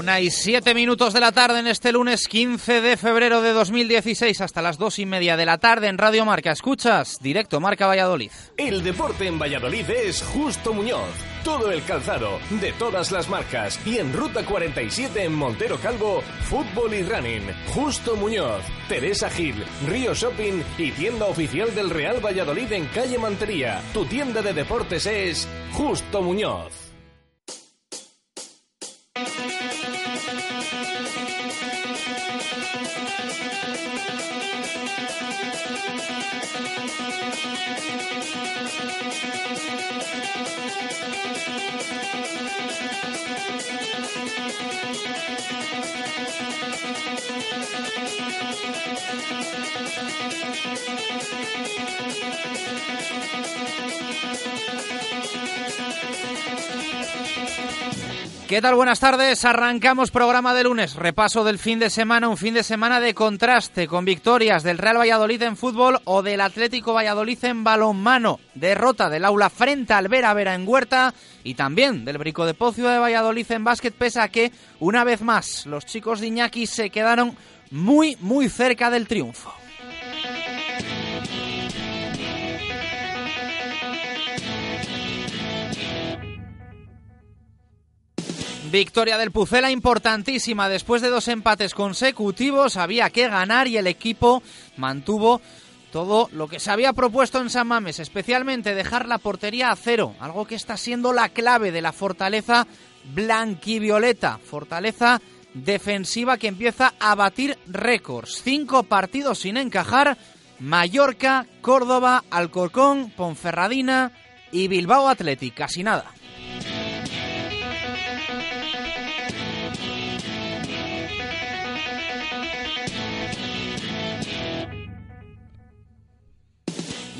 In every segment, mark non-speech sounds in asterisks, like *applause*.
Una y siete minutos de la tarde en este lunes 15 de febrero de 2016 hasta las dos y media de la tarde en Radio Marca. Escuchas directo Marca Valladolid. El deporte en Valladolid es Justo Muñoz. Todo el calzado, de todas las marcas. Y en Ruta 47 en Montero Calvo, fútbol y running. Justo Muñoz, Teresa Gil, Río Shopping y tienda oficial del Real Valladolid en calle Mantería. Tu tienda de deportes es Justo Muñoz. ¿Qué tal? Buenas tardes. Arrancamos programa de lunes. Repaso del fin de semana, un fin de semana de contraste con victorias del Real Valladolid en fútbol o del Atlético Valladolid en balonmano. Derrota del aula frente al Vera Vera en Huerta y también del Brico de Pocio de Valladolid en básquet, pese a que, una vez más, los chicos de Iñaki se quedaron muy, muy cerca del triunfo. Victoria del Pucela importantísima. Después de dos empates consecutivos había que ganar y el equipo mantuvo todo lo que se había propuesto en San Mames, especialmente dejar la portería a cero, algo que está siendo la clave de la fortaleza blanquivioleta, fortaleza defensiva que empieza a batir récords. Cinco partidos sin encajar, Mallorca, Córdoba, Alcorcón, Ponferradina y Bilbao Athletic, casi nada.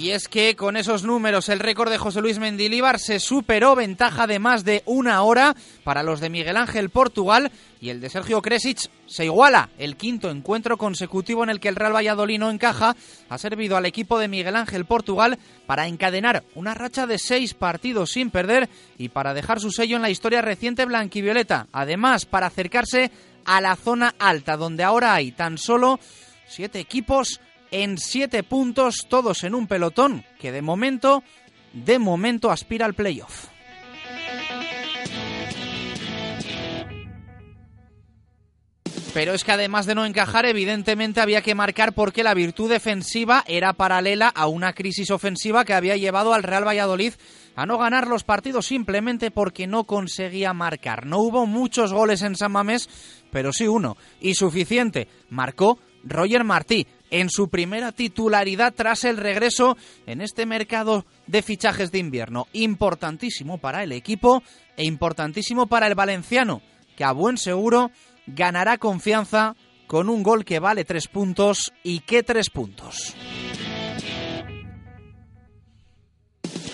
Y es que con esos números el récord de José Luis Mendilíbar se superó ventaja de más de una hora para los de Miguel Ángel Portugal y el de Sergio Kresic se iguala. El quinto encuentro consecutivo en el que el Real Valladolid no encaja ha servido al equipo de Miguel Ángel Portugal para encadenar una racha de seis partidos sin perder y para dejar su sello en la historia reciente blanquivioleta. Además, para acercarse a la zona alta, donde ahora hay tan solo siete equipos en siete puntos, todos en un pelotón que de momento, de momento aspira al playoff. Pero es que además de no encajar, evidentemente había que marcar porque la virtud defensiva era paralela a una crisis ofensiva que había llevado al Real Valladolid a no ganar los partidos simplemente porque no conseguía marcar. No hubo muchos goles en San Mamés, pero sí uno. Y suficiente. Marcó Roger Martí en su primera titularidad tras el regreso en este mercado de fichajes de invierno. Importantísimo para el equipo e importantísimo para el valenciano, que a buen seguro ganará confianza con un gol que vale tres puntos y qué tres puntos.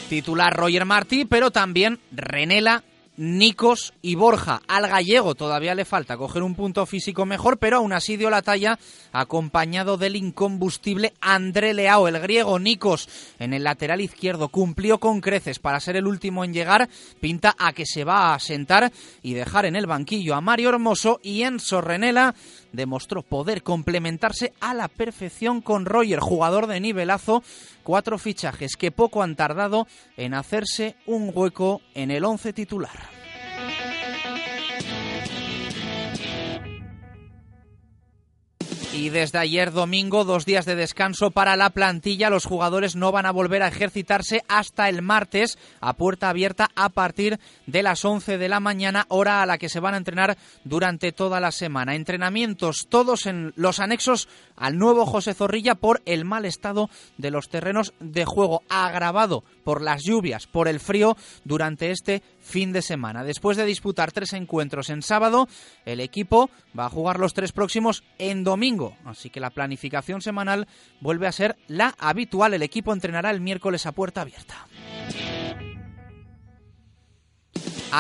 Titular Roger Martí, pero también Renela Nicos y Borja. Al gallego todavía le falta coger un punto físico mejor, pero aún así dio la talla acompañado del incombustible André Leao. El griego Nicos en el lateral izquierdo cumplió con creces para ser el último en llegar. Pinta a que se va a sentar y dejar en el banquillo a Mario Hermoso y Enzo Renela demostró poder complementarse a la perfección con Roger, jugador de nivelazo. Cuatro fichajes que poco han tardado en hacerse un hueco en el once titular. Y desde ayer domingo, dos días de descanso para la plantilla. Los jugadores no van a volver a ejercitarse hasta el martes a puerta abierta a partir de las 11 de la mañana, hora a la que se van a entrenar durante toda la semana. Entrenamientos todos en los anexos al nuevo José Zorrilla por el mal estado de los terrenos de juego, agravado por las lluvias, por el frío durante este fin de semana. Después de disputar tres encuentros en sábado, el equipo va a jugar los tres próximos en domingo. Así que la planificación semanal vuelve a ser la habitual. El equipo entrenará el miércoles a puerta abierta.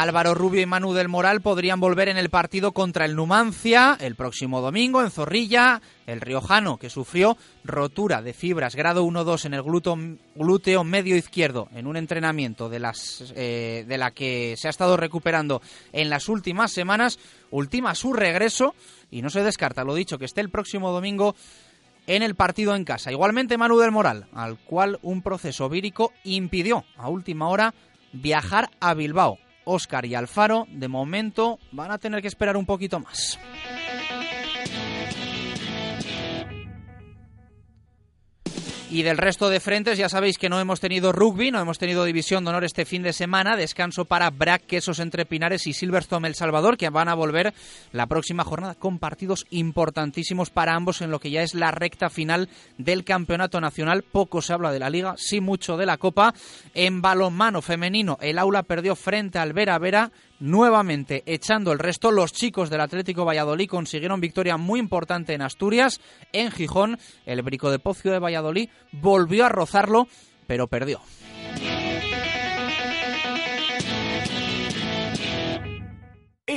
Álvaro Rubio y Manu del Moral podrían volver en el partido contra el Numancia el próximo domingo en Zorrilla. El riojano, que sufrió rotura de fibras grado 1-2 en el glúteo, medio izquierdo en un entrenamiento de, las, eh, de la que se ha estado recuperando en las últimas semanas, ultima su regreso y no se descarta, lo dicho, que esté el próximo domingo en el partido en casa. Igualmente Manu del Moral, al cual un proceso vírico impidió a última hora viajar a Bilbao. Oscar y Alfaro, de momento, van a tener que esperar un poquito más. Y del resto de frentes, ya sabéis que no hemos tenido rugby, no hemos tenido división de honor este fin de semana. Descanso para Brack, Quesos entre Pinares y Silverstone El Salvador, que van a volver la próxima jornada con partidos importantísimos para ambos en lo que ya es la recta final del campeonato nacional. Poco se habla de la liga, sí mucho de la copa. En balonmano femenino, el aula perdió frente al Vera Vera nuevamente echando el resto. Los chicos del Atlético Valladolid consiguieron victoria muy importante en Asturias, en Gijón. El Brico de Pocio de Valladolid volvió a rozarlo, pero perdió.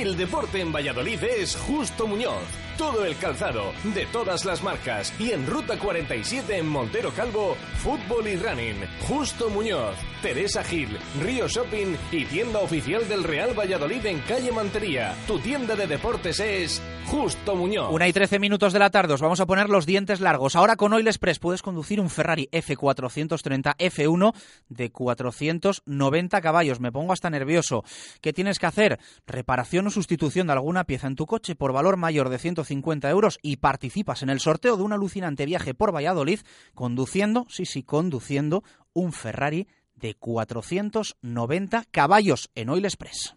El deporte en Valladolid es Justo Muñoz. Todo el calzado, de todas las marcas. Y en Ruta 47 en Montero Calvo, fútbol y running. Justo Muñoz, Teresa Gil, Río Shopping y tienda oficial del Real Valladolid en calle Mantería. Tu tienda de deportes es Justo Muñoz. Una y trece minutos de la tarde, os vamos a poner los dientes largos. Ahora con Oil Express puedes conducir un Ferrari F430 F1 de 490 caballos. Me pongo hasta nervioso. ¿Qué tienes que hacer? Reparación sustitución de alguna pieza en tu coche por valor mayor de 150 euros y participas en el sorteo de un alucinante viaje por Valladolid conduciendo, sí, sí, conduciendo un Ferrari de 490 caballos en Oil Express.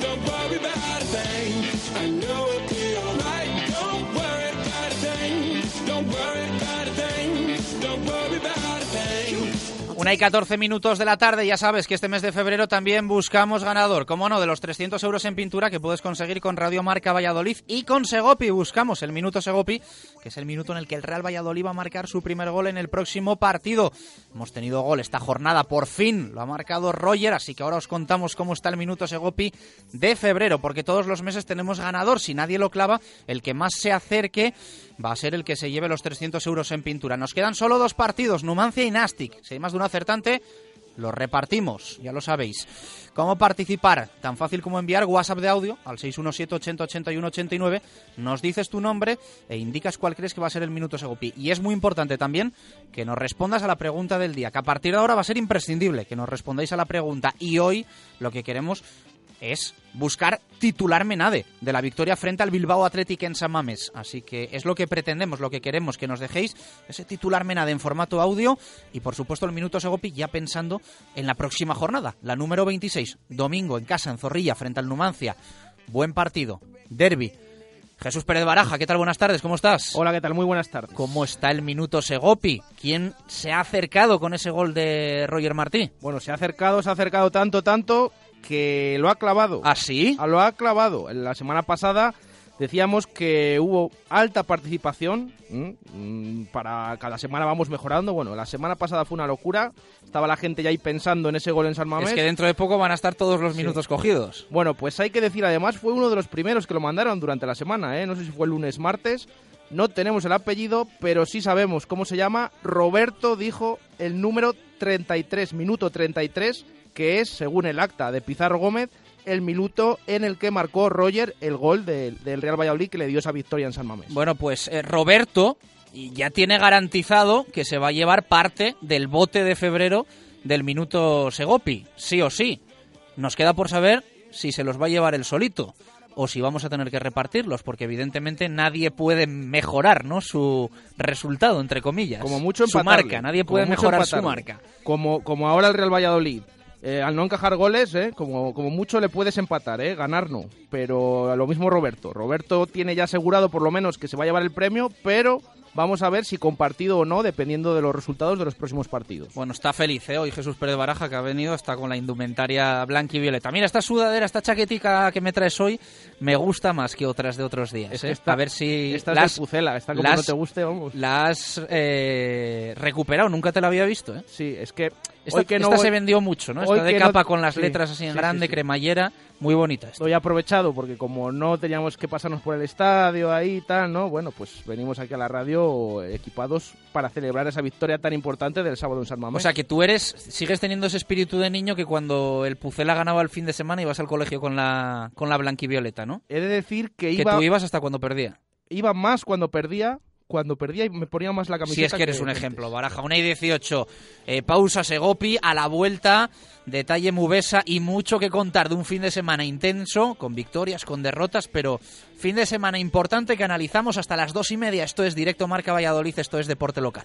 Don't worry about a thing. Una y 14 minutos de la tarde, ya sabes que este mes de febrero también buscamos ganador, como no, de los 300 euros en pintura que puedes conseguir con Radio Marca Valladolid y con Segopi. Buscamos el minuto Segopi, que es el minuto en el que el Real Valladolid va a marcar su primer gol en el próximo partido. Hemos tenido gol esta jornada, por fin lo ha marcado Roger, así que ahora os contamos cómo está el minuto Segopi de febrero, porque todos los meses tenemos ganador. Si nadie lo clava, el que más se acerque va a ser el que se lleve los 300 euros en pintura. Nos quedan solo dos partidos, Numancia y Nastic. Si hay más de un acertante, lo repartimos, ya lo sabéis. ¿Cómo participar? Tan fácil como enviar WhatsApp de audio al 617 80 81 89, nos dices tu nombre e indicas cuál crees que va a ser el minuto Segopi. Y es muy importante también que nos respondas a la pregunta del día, que a partir de ahora va a ser imprescindible que nos respondáis a la pregunta. Y hoy lo que queremos es buscar titular Menade de la victoria frente al Bilbao Athletic en San Mamés. Así que es lo que pretendemos, lo que queremos, que nos dejéis ese titular Menade en formato audio y por supuesto el minuto Segopi ya pensando en la próxima jornada, la número 26, domingo en casa en Zorrilla frente al Numancia. Buen partido, derby. Jesús Pérez Baraja, ¿qué tal? Buenas tardes, ¿cómo estás? Hola, ¿qué tal? Muy buenas tardes. ¿Cómo está el minuto Segopi? ¿Quién se ha acercado con ese gol de Roger Martí? Bueno, se ha acercado, se ha acercado tanto, tanto que lo ha clavado. ¿Ah, sí? Lo ha clavado. La semana pasada decíamos que hubo alta participación. ¿m? Para cada semana vamos mejorando. Bueno, la semana pasada fue una locura. Estaba la gente ya ahí pensando en ese gol en San Mamés. Es que dentro de poco van a estar todos los minutos cogidos. Bueno, pues hay que decir además, fue uno de los primeros que lo mandaron durante la semana. ¿eh? No sé si fue el lunes, martes. No tenemos el apellido, pero sí sabemos cómo se llama. Roberto dijo el número 33, minuto 33, que es, según el acta de Pizarro Gómez, el minuto en el que marcó Roger el gol del, del Real Valladolid que le dio esa victoria en San Mamés. Bueno, pues eh, Roberto ya tiene garantizado que se va a llevar parte del bote de febrero del minuto Segopi, sí o sí. Nos queda por saber si se los va a llevar el solito o si vamos a tener que repartirlos, porque evidentemente nadie puede mejorar, ¿no? Su resultado, entre comillas. Como mucho su empatarle. marca, nadie puede mejorar su marca. Como, como ahora el Real Valladolid. Eh, al no encajar goles, eh, como, como mucho le puedes empatar, eh, ganar no. Pero lo mismo Roberto. Roberto tiene ya asegurado por lo menos que se va a llevar el premio, pero vamos a ver si compartido o no, dependiendo de los resultados de los próximos partidos. Bueno, está feliz, ¿eh? Hoy Jesús Pérez Baraja, que ha venido, está con la indumentaria blanca y violeta. Mira, esta sudadera, esta chaquetica que me traes hoy, me gusta más que otras de otros días. Es ¿eh? esta- a ver si esta es las, de Pucela, esta como las- no te guste, vamos. la has eh, recuperado. Nunca te la había visto, ¿eh? Sí, es que Esta, hoy que no esta voy- se vendió mucho, ¿no? hoy Esta de que no- capa con las sí, letras así en sí, grande, sí. cremallera, muy bonita. esta. Lo he aprovechado porque como no teníamos que pasarnos por el estadio ahí y tal, ¿no? Bueno, pues venimos aquí a la radio equipados para celebrar esa victoria tan importante del sábado en San Mamés. O sea, que tú eres, sigues teniendo ese espíritu de niño que cuando el Pucela ganaba el fin de semana ibas al colegio con la, con la blanquivioleta, ¿no? He de decir que Que iba, tú ibas hasta cuando perdía. iba más cuando perdía, cuando perdía y me ponía más la camiseta. Si es que eres un antes. ejemplo, Baraja. Una y 18. Eh, pausa Segopi, a la vuelta, detalle Mubesa y mucho que contar de un fin de semana intenso, con victorias, con derrotas, pero fin de semana importante que analizamos hasta las dos y media. Esto es Directo Marca Valladolid, esto es Deporte Local.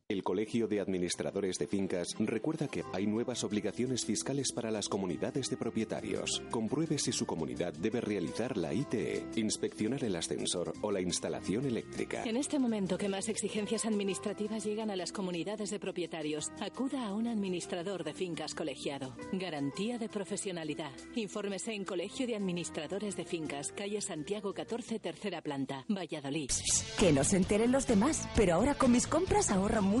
El Colegio de Administradores de Fincas recuerda que hay nuevas obligaciones fiscales para las comunidades de propietarios. Compruebe si su comunidad debe realizar la ITE, inspeccionar el ascensor o la instalación eléctrica. En este momento que más exigencias administrativas llegan a las comunidades de propietarios, acuda a un administrador de fincas colegiado. Garantía de profesionalidad. Infórmese en Colegio de Administradores de Fincas, calle Santiago. Santiago 14, tercera planta, Valladolid. Que no se enteren los demás, pero ahora con mis compras ahorro mucho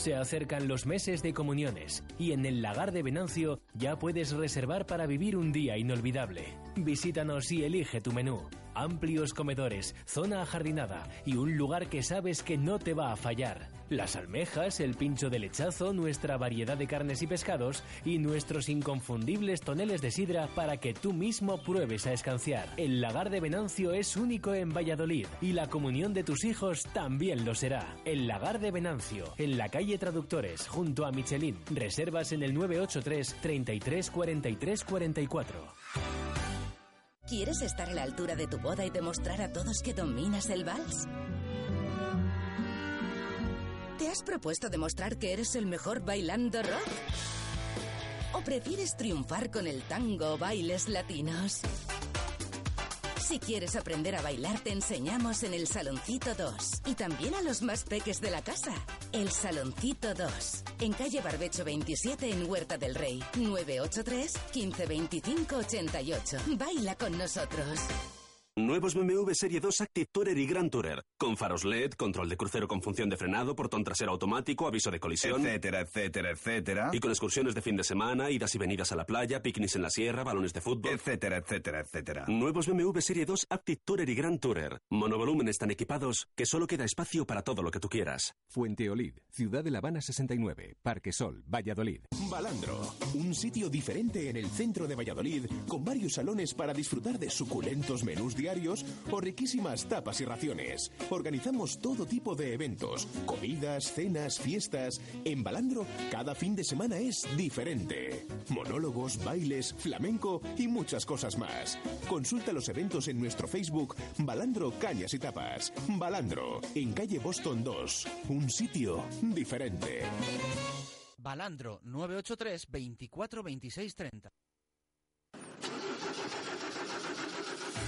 Se acercan los meses de comuniones y en el lagar de Venancio ya puedes reservar para vivir un día inolvidable. Visítanos y elige tu menú. Amplios comedores, zona ajardinada y un lugar que sabes que no te va a fallar. Las almejas, el pincho de lechazo, nuestra variedad de carnes y pescados y nuestros inconfundibles toneles de sidra para que tú mismo pruebes a escanciar. El lagar de Venancio es único en Valladolid y la comunión de tus hijos también lo será. El lagar de Venancio, en la calle Traductores, junto a Michelin. Reservas en el 983 33 43 44. ¿Quieres estar a la altura de tu boda y demostrar a todos que dominas el vals? ¿Te has propuesto demostrar que eres el mejor bailando rock? ¿O prefieres triunfar con el tango o bailes latinos? Si quieres aprender a bailar, te enseñamos en el Saloncito 2. Y también a los más peques de la casa. El Saloncito 2. En calle Barbecho 27 en Huerta del Rey. 983 1525 88. Baila con nosotros. Nuevos BMW Serie 2 Active Tourer y Grand Tourer. Con faros LED, control de crucero con función de frenado, portón trasero automático, aviso de colisión. Etcétera, etcétera, etcétera. Y con excursiones de fin de semana, idas y venidas a la playa, picnics en la sierra, balones de fútbol. Etcétera, etcétera, etcétera. Nuevos BMW Serie 2 Active Tourer y Grand Tourer. Monovolúmenes tan equipados que solo queda espacio para todo lo que tú quieras. Fuente Olid, Ciudad de La Habana 69, Parque Sol, Valladolid. Balandro, un sitio diferente en el centro de Valladolid, con varios salones para disfrutar de suculentos menús diarios o riquísimas tapas y raciones. Organizamos todo tipo de eventos, comidas, cenas, fiestas. En Balandro, cada fin de semana es diferente. Monólogos, bailes, flamenco y muchas cosas más. Consulta los eventos en nuestro Facebook Balandro Cañas y Tapas. Balandro, en calle Boston 2. Un sitio diferente. Balandro 983 24 26 30.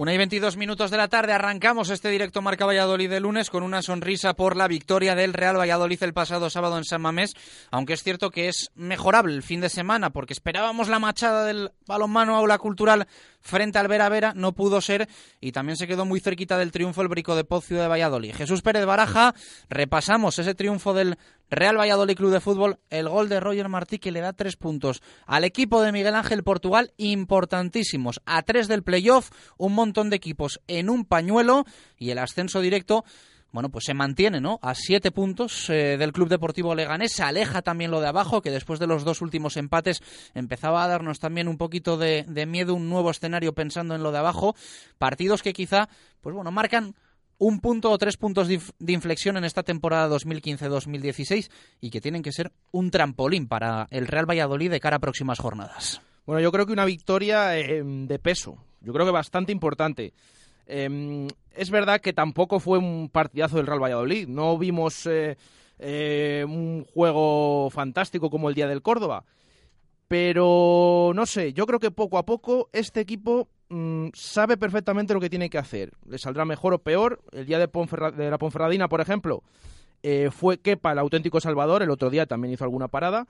Una y 22 minutos de la tarde arrancamos este directo Marca Valladolid de lunes con una sonrisa por la victoria del Real Valladolid el pasado sábado en San Mamés, aunque es cierto que es mejorable el fin de semana porque esperábamos la machada del balonmano aula cultural frente al Vera Vera, no pudo ser y también se quedó muy cerquita del triunfo el Brico de Pocio de Valladolid. Jesús Pérez Baraja, repasamos ese triunfo del Real Valladolid Club de Fútbol, el gol de Roger Martí que le da tres puntos al equipo de Miguel Ángel Portugal, importantísimos, a tres del playoff, un montón de equipos en un pañuelo y el ascenso directo bueno, pues se mantiene, ¿no? A siete puntos eh, del Club Deportivo Leganés. Se aleja también lo de abajo, que después de los dos últimos empates empezaba a darnos también un poquito de, de miedo, un nuevo escenario pensando en lo de abajo. Partidos que quizá, pues bueno, marcan un punto o tres puntos de inflexión en esta temporada 2015-2016 y que tienen que ser un trampolín para el Real Valladolid de cara a próximas jornadas. Bueno, yo creo que una victoria eh, de peso, yo creo que bastante importante. Eh, es verdad que tampoco fue un partidazo del Real Valladolid, no vimos eh, eh, un juego fantástico como el día del Córdoba, pero no sé, yo creo que poco a poco este equipo sabe perfectamente lo que tiene que hacer. Le saldrá mejor o peor. El día de, de la Ponferradina, por ejemplo, eh, fue Kepa el auténtico salvador, el otro día también hizo alguna parada,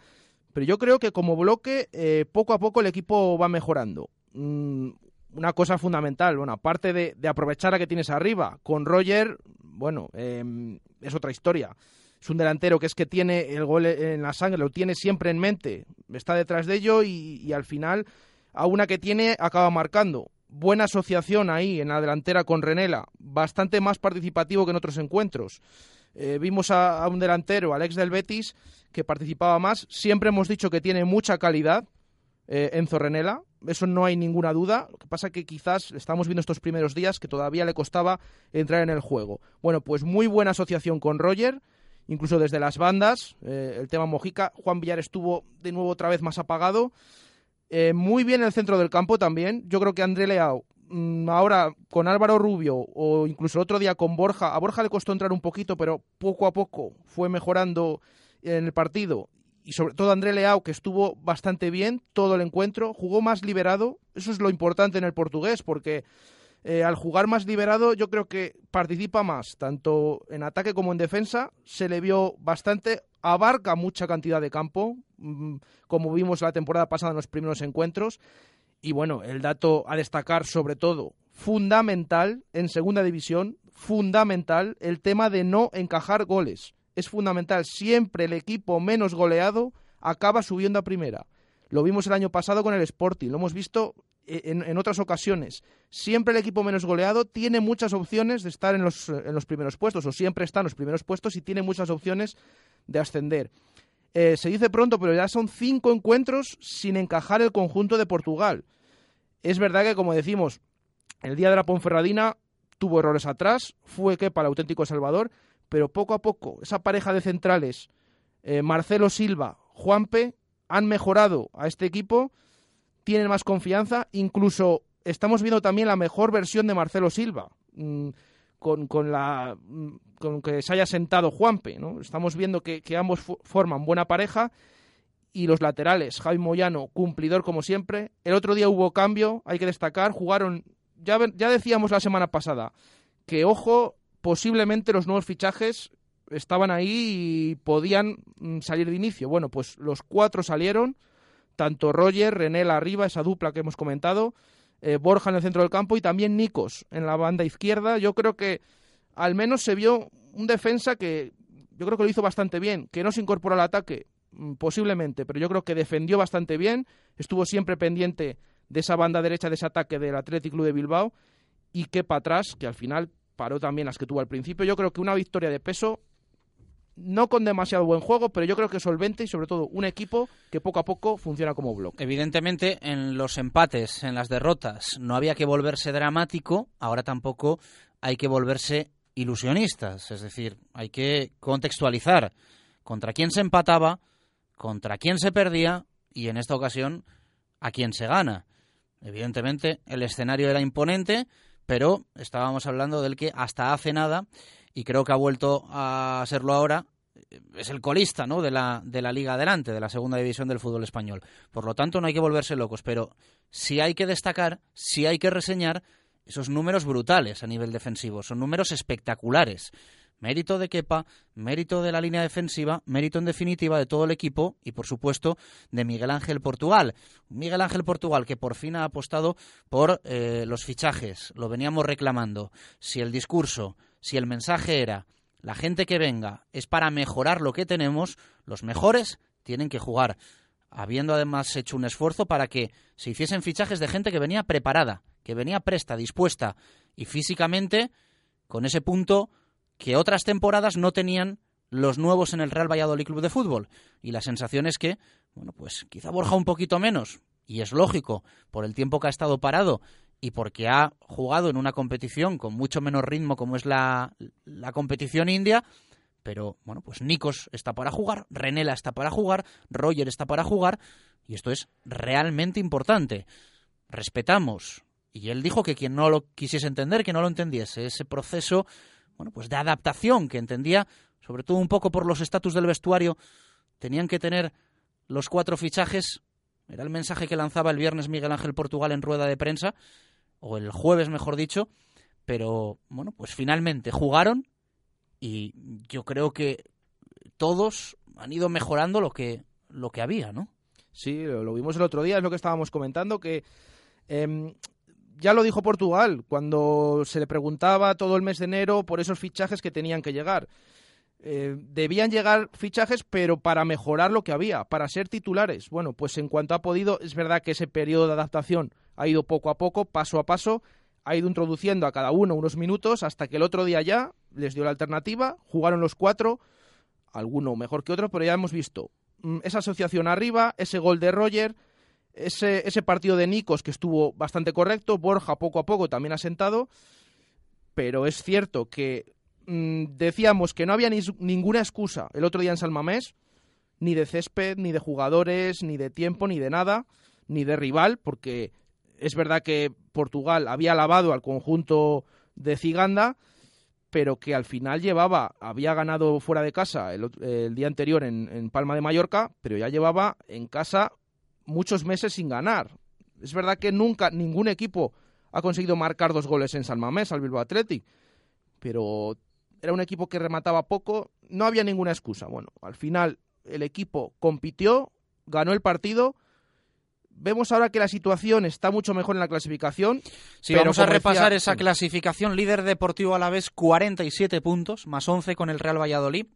pero yo creo que como bloque, eh, poco a poco el equipo va mejorando. Mm, una cosa fundamental, bueno, aparte de, aprovechar a que tienes arriba, con Roger, bueno, eh, es otra historia. es un delantero que es que tiene el gol en la sangre, lo tiene siempre en mente, está detrás de ello y, al final a una que tiene acaba marcando. Buena asociación ahí en la delantera con Renela, bastante más participativo que en otros encuentros. Eh, vimos a, un delantero, Alex del Betis, que participaba más. Siempre hemos dicho que tiene mucha calidad eh, Enzo Renela, eso no hay ninguna duda. Lo que pasa que quizás estamos viendo estos primeros días que todavía le costaba entrar en el juego. Bueno, pues muy buena asociación con Roger incluso desde las bandas, eh, el tema Mojica. Juan Villar estuvo de nuevo otra vez más apagado. Eh, muy bien el centro del campo también. Yo creo que André Leao, mm, ahora con Álvaro Rubio o incluso otro día con Borja, a Borja le costó entrar un poquito, pero poco a poco fue mejorando en el partido. Y sobre todo André Leao, que estuvo bastante bien todo el encuentro, jugó más liberado. Eso es lo importante en el portugués, porque eh, al jugar más liberado, yo creo que participa más, tanto en ataque como en defensa. Se le vio bastante, abarca mucha cantidad de campo, como vimos la temporada pasada en los primeros encuentros. Y bueno, el dato a destacar, sobre todo, fundamental en segunda división, fundamental el tema de no encajar goles. Es fundamental. Siempre el equipo menos goleado acaba subiendo a primera. Lo vimos el año pasado con el Sporting, lo hemos visto en, otras ocasiones. Siempre el equipo menos goleado tiene muchas opciones de estar en los, en los primeros puestos, o siempre está en los primeros puestos y tiene muchas opciones de ascender. Eh, se dice pronto, pero ya son cinco encuentros sin encajar el conjunto de Portugal. Es verdad que, como decimos, el día de la Ponferradina tuvo errores atrás, fue que para el auténtico Salvador, pero poco a poco esa pareja de centrales, eh, Marcelo Silva, Juanpe, han mejorado a este equipo tienen más confianza, incluso estamos viendo también la mejor versión de Marcelo Silva, mm, con, con, la, mm, con que se haya sentado Juanpe. ¿no? Estamos viendo que, ambos forman buena pareja y los laterales, Javi Moyano, cumplidor como siempre. El otro día hubo cambio, hay que destacar, jugaron, ya, ya decíamos la semana pasada, que ojo, posiblemente los nuevos fichajes estaban ahí y podían mm, salir de inicio. Bueno, pues los cuatro salieron tanto Roger, René arriba, esa dupla que hemos comentado, eh, Borja en el centro del campo y también Nikos en la banda izquierda. Yo creo que al menos se vio un defensa que yo creo que lo hizo bastante bien, que no se incorporó al ataque mm, posiblemente, pero yo creo que defendió bastante bien, estuvo siempre pendiente de esa banda derecha de ese ataque del Athletic Club de Bilbao y que para atrás, que al final paró también las que tuvo al principio. Yo creo que una victoria de peso no con demasiado buen juego, pero yo creo que solvente y sobre todo un equipo que poco a poco funciona como bloque. Evidentemente, en los empates, en las derrotas, no había que volverse dramático, ahora tampoco hay que volverse ilusionistas, es decir, hay que contextualizar contra quién se empataba, contra quién se perdía y en esta ocasión a quién se gana. Evidentemente, el escenario era imponente, pero estábamos hablando del que hasta hace nada y creo que ha vuelto a serlo ahora, es el colista ¿no? de, la, de la Liga Adelante, de la segunda división del fútbol español. Por lo tanto, no hay que volverse locos, pero sí hay que destacar, sí hay que reseñar esos números brutales a nivel defensivo, son números espectaculares. Mérito de Kepa, mérito de la línea defensiva, mérito en definitiva de todo el equipo y por supuesto de Miguel Ángel Portugal. Miguel Ángel Portugal que por fin ha apostado por eh, los fichajes, lo veníamos reclamando. Si el discurso si el mensaje era la gente que venga es para mejorar lo que tenemos, los mejores tienen que jugar, habiendo además hecho un esfuerzo para que se hiciesen fichajes de gente que venía preparada, que venía presta, dispuesta y físicamente con ese punto que otras temporadas no tenían los nuevos en el Real Valladolid Club de Fútbol. Y la sensación es que, bueno, pues quizá Borja un poquito menos, y es lógico, por el tiempo que ha estado parado y porque ha jugado en una competición con mucho menos ritmo como es la, la competición india, pero bueno, pues Nikos está para jugar, Renela está para jugar, Roger está para jugar, y esto es realmente importante. Respetamos, y él dijo que quien no lo quisiese entender, que no lo entendiese, ese proceso, bueno, pues de adaptación que entendía, sobre todo un poco por los estatus del vestuario, tenían que tener los cuatro fichajes, era el mensaje que lanzaba el viernes Miguel Ángel Portugal en rueda de prensa, o el jueves mejor dicho, pero bueno, pues finalmente jugaron y yo creo que todos han ido mejorando lo que, lo que había, ¿no? Sí, lo, vimos el otro día, es lo que estábamos comentando, que em, ya lo dijo Portugal cuando se le preguntaba todo el mes de enero por esos fichajes que tenían que llegar. eh, debían llegar fichajes, pero para mejorar lo que había, para ser titulares. Bueno, pues en cuanto ha podido, es verdad que ese periodo de adaptación ha ido poco a poco, paso a paso, ha ido introduciendo a cada uno unos minutos hasta que el otro día ya les dio la alternativa, jugaron los cuatro, alguno mejor que otro, pero ya hemos visto mm, esa asociación arriba, ese gol de Roger, ese, partido de Nikos que estuvo bastante correcto, Borja poco a poco también ha sentado, pero es cierto que mm, decíamos que no había ni, ninguna excusa el otro día en San Mamés, ni de césped, ni de jugadores, ni de tiempo, ni de nada, ni de rival, porque es verdad que Portugal había lavado al conjunto de Ciganda, pero que al final llevaba, había ganado fuera de casa el, el día anterior en, en, Palma de Mallorca, pero ya llevaba en casa muchos meses sin ganar. Es verdad que nunca ningún equipo ha conseguido marcar dos goles en San Mamés al Bilbao Athletic, pero era un equipo que remataba poco, no había ninguna excusa. Bueno, al final el equipo compitió, ganó el partido Vemos ahora que la situación está mucho mejor en la clasificación. Sí, vamos a repasar esa clasificación. Líder deportivo a la vez, 47 puntos, más 11 con el Real Valladolid.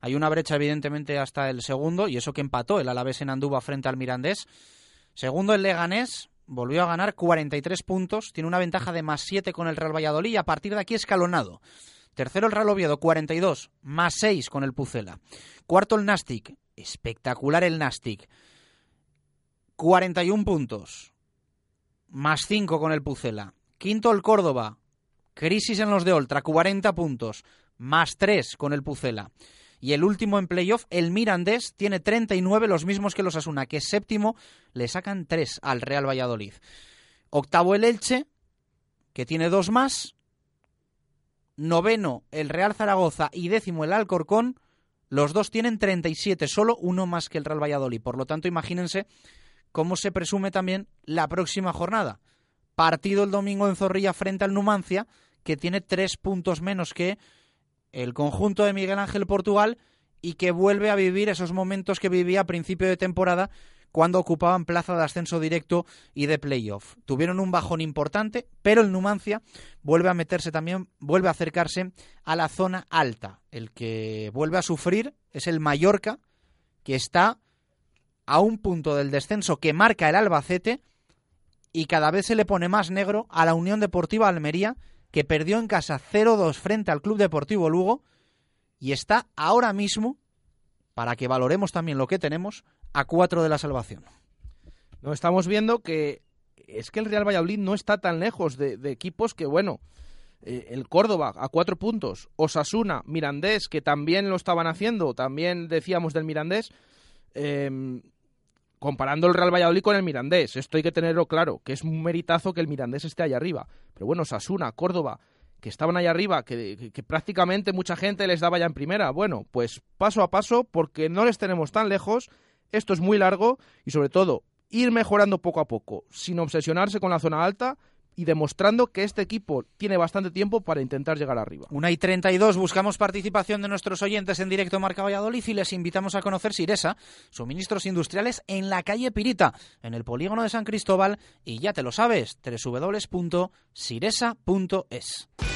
Hay una brecha, evidentemente, hasta el segundo, y eso que empató el Alavés en Andúba frente al Mirandés. Segundo, el Leganés, volvió a ganar 43 puntos, tiene una ventaja de más 7 con el Real Valladolid, y a partir de aquí escalonado. Tercero, el Real Oviedo, 42, más 6 con el Pucela. Cuarto, el Nastic, espectacular el Nastic. 41 puntos, más 5 con el Pucela. Quinto el Córdoba, crisis en los de Oltra, 40 puntos, más 3 con el Pucela. Y el último en playoff, el Mirandés, tiene 39, los mismos que los Asuna, que es séptimo, le sacan 3 al Real Valladolid. Octavo el Elche, que tiene dos más. Noveno el Real Zaragoza y décimo el Alcorcón. Los dos tienen 37, solo uno más que el Real Valladolid. Por lo tanto, imagínense cómo se presume también la próxima jornada. Partido el domingo en Zorrilla frente al Numancia, que tiene tres puntos menos que el conjunto de Miguel Ángel Portugal y que vuelve a vivir esos momentos que vivía a principio de temporada cuando ocupaban plaza de ascenso directo y de playoff. Tuvieron un bajón importante, pero el Numancia vuelve a meterse también, vuelve a acercarse a la zona alta. El que vuelve a sufrir es el Mallorca, que está a un punto del descenso que marca el Albacete y cada vez se le pone más negro a la Unión Deportiva Almería, que perdió en casa 0-2 frente al Club Deportivo Lugo y está ahora mismo, para que valoremos también lo que tenemos, a cuatro de la salvación. No estamos viendo que es que el Real Valladolid no está tan lejos de, de equipos que, bueno, eh, el Córdoba a cuatro puntos, Osasuna, Mirandés, que también lo estaban haciendo, también decíamos del Mirandés, eh, comparando el Real Valladolid con el Mirandés. Esto hay que tenerlo claro, que es un meritazo que el Mirandés esté allá arriba. Pero bueno, Sasuna, Córdoba, que estaban allá arriba, que, que, prácticamente mucha gente les daba ya en primera. Bueno, pues paso a paso, porque no les tenemos tan lejos, esto es muy largo y sobre todo ir mejorando poco a poco, sin obsesionarse con la zona alta y demostrando que este equipo tiene bastante tiempo para intentar llegar arriba. Una y 32, buscamos participación de nuestros oyentes en directo Marca Valladolid y les invitamos a conocer Siresa, suministros industriales en la calle Pirita, en el polígono de San Cristóbal y ya te lo sabes, www.siresa.es.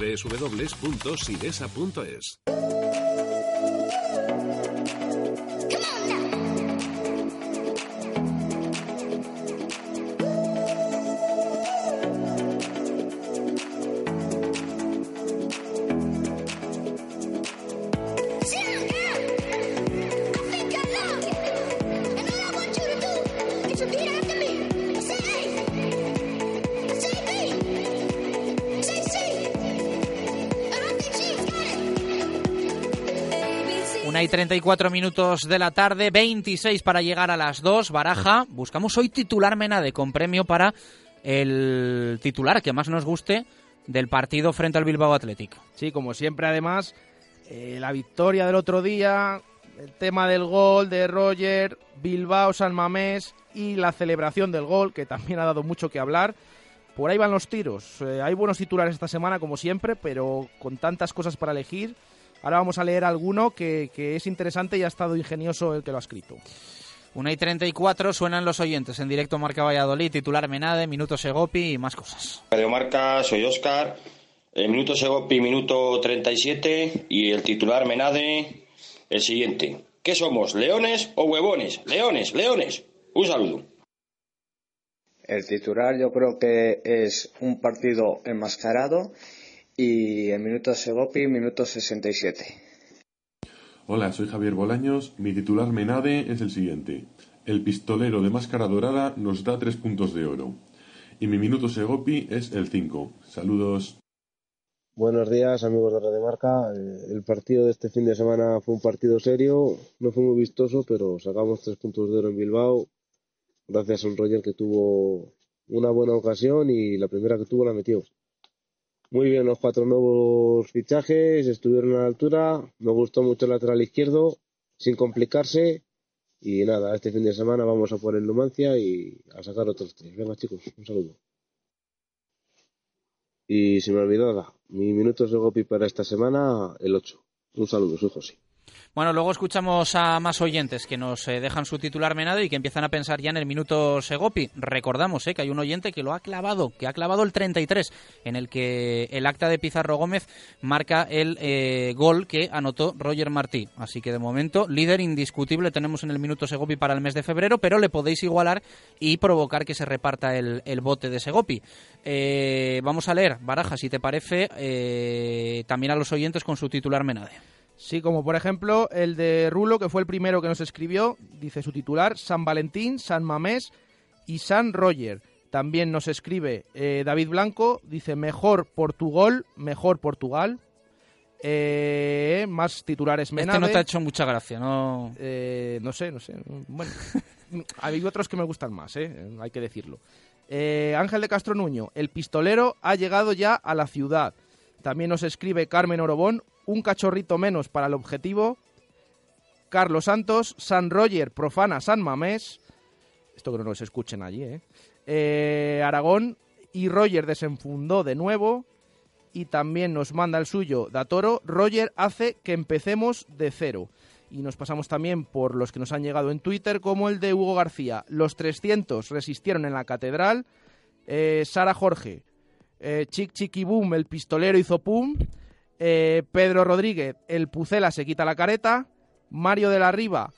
www.sidesa.es. 34 minutos de la tarde, 26 para llegar a las 2. Baraja, buscamos hoy titular Menade con premio para el titular que más nos guste del partido frente al Bilbao Athletic. Sí, como siempre, además, Eh, la victoria del otro día, el tema del gol de Roger, Bilbao, San Mamés y la celebración del gol, que también ha dado mucho que hablar. Por ahí van los tiros. Eh, hay buenos titulares esta semana, como siempre, pero con tantas cosas para elegir. Ahora vamos a leer alguno que, que es interesante y ha estado ingenioso el que lo ha escrito. Una y 34 suenan los oyentes en directo Marca Valladolid, titular Menade, minuto Segopi y más cosas. Radio Marca, soy Oscar. El minuto Segopi, minuto 37 y el titular Menade, el siguiente. ¿Qué somos, leones o huevones? Leones, leones. Un saludo. El titular yo creo que es un partido enmascarado y el minuto Segopi, minuto 67. Hola, soy Javier Bolaños. Mi titular Menade es el siguiente. El pistolero de máscara dorada nos da tres puntos de oro. Y mi minuto Segopi es el 5. Saludos. Buenos días, amigos de Radio Marca. Eh, El partido de este fin de semana fue un partido serio, no fue muy vistoso, pero sacamos tres puntos de oro en Bilbao, gracias a un Roger que tuvo una buena ocasión y la primera que tuvo la metió. Muy bien los cuatro nuevos fichajes, estuvieron a la altura, me gustó mucho el lateral izquierdo, sin complicarse, y nada, este fin de semana vamos a por el Numancia y a sacar otros tres. Venga chicos, un saludo. Y se me olvidó nada, mi minutos de Gopi para esta semana, el 8. Un saludo, soy José. Bueno, luego escuchamos a más oyentes que nos eh, dejan su titular menado y que empiezan a pensar ya en el minuto Segopi. Recordamos eh, que hay un oyente que lo ha clavado, que ha clavado el 33, en el que el acta de Pizarro Gómez marca el eh, gol que anotó Roger Martí. Así que de momento, líder indiscutible tenemos en el minuto Segopi para el mes de febrero, pero le podéis igualar y provocar que se reparta el, bote de Segopi. Eh, vamos a leer, Baraja, si te parece, eh, también a los oyentes con su titular menade. Sí, como por ejemplo el de Rulo, que fue el primero que nos escribió, dice su titular, San Valentín, San Mamés y San Roger. También nos escribe eh, David Blanco, dice mejor Portugal, mejor Portugal. Eh, más titulares Menade. Este no te ha hecho mucha gracia, ¿no? Eh, no sé, no sé. Bueno, *laughs* hay otros que me gustan más, ¿eh? hay que decirlo. Eh, Ángel de Castro Nuño, el pistolero ha llegado ya a la ciudad. También nos escribe Carmen Orobón, un cachorrito menos para el objetivo. Carlos Santos, San Roger profana San Mamés. Esto que no nos escuchen allí, ¿eh? Eh, Aragón y Roger desenfundó de nuevo. Y también nos manda el suyo Datoro. Roger hace que empecemos de cero. Y nos pasamos también por los que nos han llegado en Twitter, como el de Hugo García. Los 300 resistieron en la catedral. Eh, Sara Jorge, eh, Chic Chiqui Boom, el pistolero hizo pum. Eh, Pedro Rodríguez, el Pucela se quita la careta. Mario de la Riva,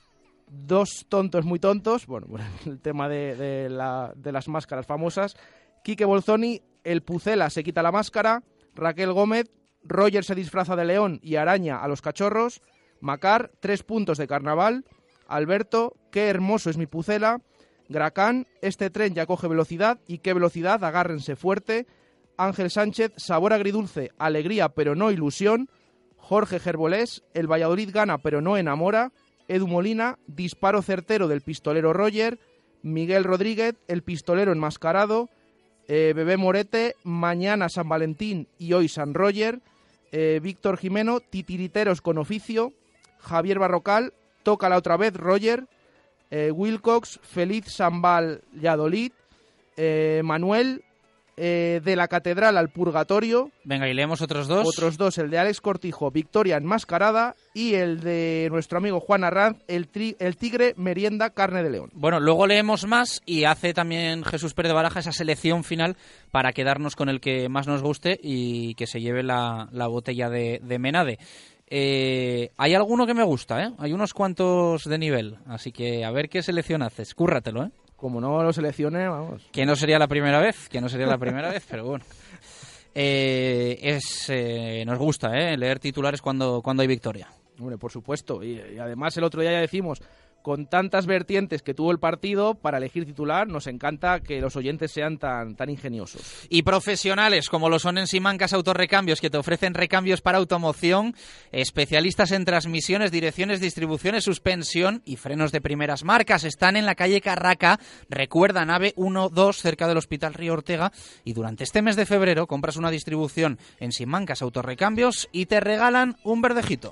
dos tontos muy tontos. Bueno, *laughs* el tema de, de las máscaras famosas. Quique Bolzoni, el Pucela se quita la máscara. Raquel Gómez, Roger se disfraza de león y araña a los cachorros. Macar, tres puntos de carnaval. Alberto, qué hermoso es mi Pucela. Gracán, este tren ya coge velocidad y qué velocidad, agárrense fuerte. Ángel Sánchez, sabor agridulce, alegría pero no ilusión. Jorge Gerbolés, el Valladolid gana pero no enamora. Edu Molina, disparo certero del pistolero Roger. Miguel Rodríguez, el pistolero enmascarado. Eh, Bebé Morete, mañana San Valentín y hoy San Roger. Eh, Víctor Jimeno, titiriteros con oficio. Javier Barrocal, tócala otra vez Roger. Eh, Wilcox, feliz San Valladolid. Manuel, eh, de la catedral al purgatorio. Venga, y leemos otros dos. Otros dos, el de Alex Cortijo, Victoria enmascarada, y el de nuestro amigo Juan Arranz, el, tri- el tigre merienda carne de león. Bueno, luego leemos más y hace también Jesús Pérez de Baraja esa selección final para quedarnos con el que más nos guste y que se lleve la, la botella de, de Menade. Eh, hay alguno que me gusta, ¿eh? Hay unos cuantos de nivel, así que a ver qué selección haces. Cúrratelo, ¿eh? Como no lo seleccione, vamos. Que no sería la primera vez, que no sería la primera vez, pero bueno. *laughs* Eh, es, eh, nos gusta, ¿eh? Leer titulares cuando, cuando hay victoria. Hombre, por supuesto. Y, y además el otro día ya decimos, con tantas vertientes que tuvo el partido para elegir titular, nos encanta que los oyentes sean tan, tan ingeniosos. Y profesionales como lo son en Simancas Autorrecambios, que te ofrecen recambios para automoción, especialistas en transmisiones, direcciones, distribuciones, suspensión y frenos de primeras marcas. Están en la calle Carraca, recuerda, nave 1-2, cerca del Hospital Río Ortega. Y durante este mes de febrero compras una distribución en Simancas Autorrecambios y te regalan un verdejito.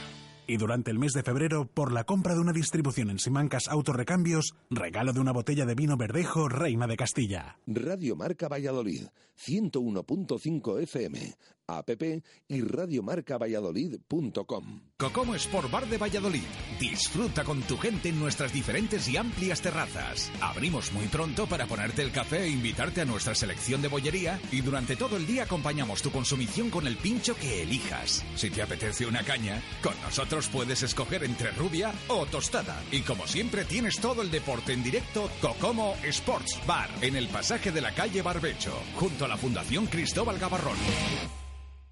Y durante el mes de febrero, por la compra de una distribución en Simancas Autorrecambios, regalo de una botella de vino verdejo Reina de Castilla. Radio Marca Valladolid, 101.5 FM, app y radiomarcavalladolid.com. Cocomo Sport Bar de Valladolid. Disfruta con tu gente en nuestras diferentes y amplias terrazas. Abrimos muy pronto para ponerte el café e invitarte a nuestra selección de bollería y durante todo el día acompañamos tu consumición con el pincho que elijas. Si te apetece una caña, con nosotros puedes escoger entre rubia o tostada. Y como siempre tienes todo el deporte en directo Cocomo Sports Bar en el pasaje de la calle Barbecho, junto a la Fundación Cristóbal Gavarrón.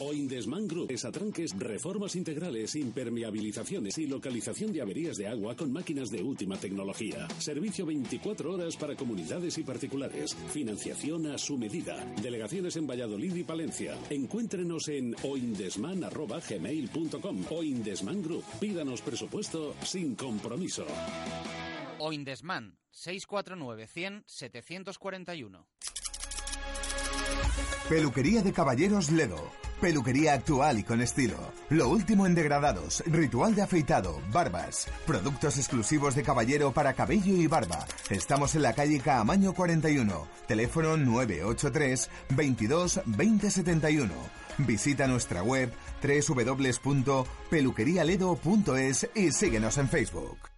Oindesman Group es atranques, reformas integrales, impermeabilizaciones y localización de averías de agua con máquinas de última tecnología. Servicio 24 horas para comunidades y particulares. Financiación a su medida. Delegaciones en Valladolid y Palencia. Encuéntrenos en oindesman.gmail.com Oindesman Group. Pídanos presupuesto sin compromiso. Oindesman, 649 100 741. Peluquería de Caballeros Ledo. Peluquería actual y con estilo. Lo último en degradados, ritual de afeitado, barbas, productos exclusivos de caballero para cabello y barba. Estamos en la calle Caamaño 41, teléfono 983 22 2071. Visita nuestra web www.peluquerialedo.es y síguenos en Facebook.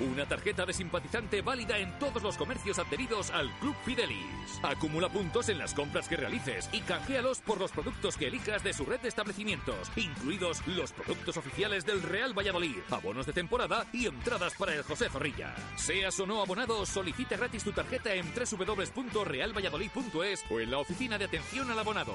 Una tarjeta de simpatizante válida en todos los comercios adheridos al Club Fidelis. Acumula puntos en las compras que realices y canjealos por los productos que elijas de su red de establecimientos, incluidos los productos oficiales del Real Valladolid, abonos de temporada y entradas para el José Zorrilla. Seas o no abonado, solicita gratis tu tarjeta en www.realvalladolid.es o en la oficina de atención al abonado.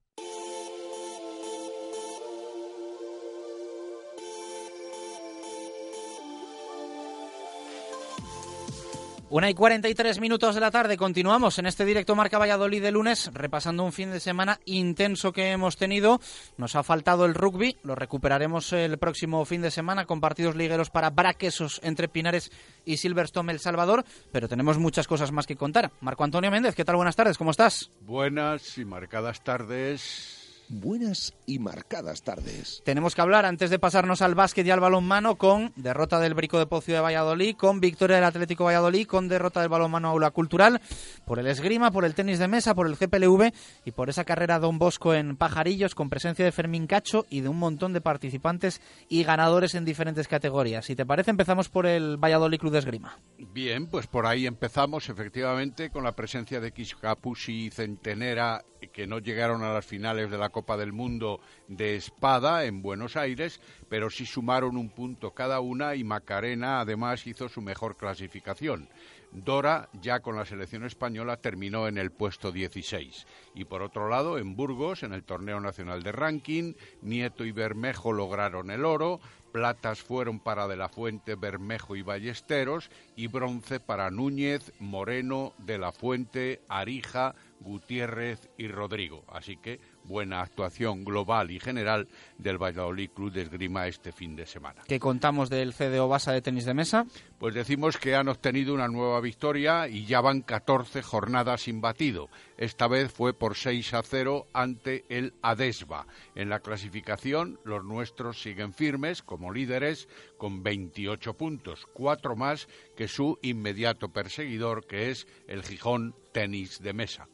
Una y 43 minutos de la tarde, continuamos en este directo Marca Valladolid de lunes, repasando un fin de semana intenso que hemos tenido. Nos ha faltado el rugby, lo recuperaremos el próximo fin de semana con partidos ligueros para Braquesos entre Pinares y Silverstone El Salvador, pero tenemos muchas cosas más que contar. Marco Antonio Méndez, ¿qué tal? Buenas tardes, ¿cómo estás? Buenas y marcadas tardes buenas y marcadas tardes. Tenemos que hablar, antes de pasarnos al básquet y al balonmano, con derrota del Brico de Pocio de Valladolid, con victoria del Atlético Valladolid, con derrota del balonmano Aula Cultural, por el esgrima, por el tenis de mesa, por el GPLV y por esa carrera Don Bosco en Pajarillos, con presencia de Fermín Cacho y de un montón de participantes y ganadores en diferentes categorías. Si te parece, empezamos por el Valladolid Club de Esgrima. Bien, pues por ahí empezamos efectivamente con la presencia de Kiscapushi y Centenera que no llegaron a las finales de la Copa del Mundo de espada en Buenos Aires, pero sí sumaron un punto cada una y Macarena además hizo su mejor clasificación. Dora, ya con la selección española, terminó en el puesto 16. Y por otro lado, en Burgos, en el Torneo Nacional de Ranking, Nieto y Bermejo lograron el oro, platas fueron para De la Fuente, Bermejo y Ballesteros, y bronce para Núñez, Moreno, De la Fuente, Arija, Gutiérrez y Rodrigo. Así que buena actuación global y general del Valladolid Club de Esgrima este fin de semana. ¿Qué contamos del CDO Basa de tenis de mesa? Pues decimos que han obtenido una nueva victoria y ya van 14 jornadas sin batido. Esta vez fue por 6 a 0 ante el Adesba. En la clasificación, los nuestros siguen firmes como líderes con 28 puntos, cuatro más que su inmediato perseguidor, que es el Gijón Tenis de Mesa.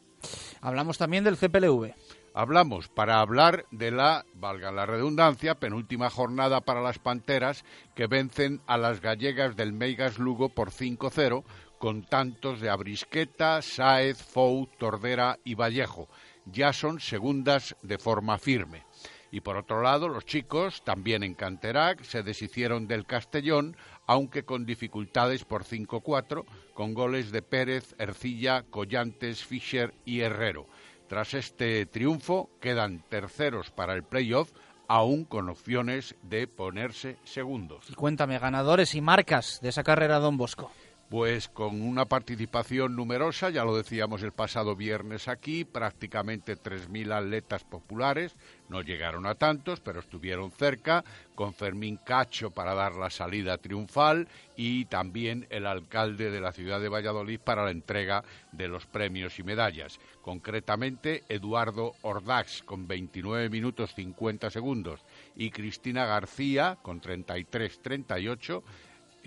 Hablamos también del CPLV hablamos para hablar de la, valga la redundancia, penúltima jornada para las Panteras que vencen a las gallegas del Meigas Lugo por 5-0 con tantos de Abrisqueta, Sáez, Fou, Tordera y Vallejo. Ya son segundas de forma firme. Y por otro lado, los chicos, también en Canterac, se deshicieron del Castellón, aunque con dificultades por 5-4, con goles de Pérez, Ercilla, Collantes, Fischer y Herrero. Tras este triunfo quedan terceros para el playoff, aún con opciones de ponerse segundos. Y cuéntame, ganadores y marcas de esa carrera Don Bosco. Pues con una participación numerosa, ya lo decíamos el pasado viernes aquí, prácticamente 3.000 atletas populares, no llegaron a tantos, pero estuvieron cerca, con Fermín Cacho para dar la salida triunfal y también el alcalde de la ciudad de Valladolid para la entrega de los premios y medallas. Concretamente, Eduardo Ordax con 29 minutos 50 segundos y Cristina García con 33-38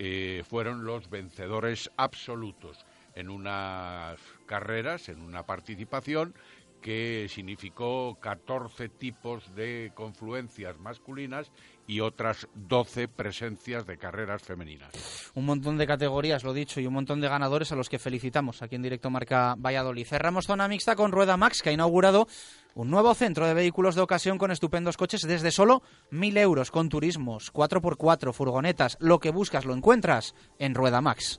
eh, fueron los vencedores absolutos en unas carreras, en una participación que significó 14 tipos de confluencias masculinas y otras 12 presencias de carreras femeninas. Un montón de categorías, lo dicho, y un montón de ganadores a los que felicitamos aquí en directo Marca Valladolid. Cerramos zona mixta con Rueda Max, que ha inaugurado un nuevo centro de vehículos de ocasión con estupendos coches desde solo 1.000 euros, con turismos, 4x4, furgonetas. Lo que buscas lo encuentras en Rueda Max.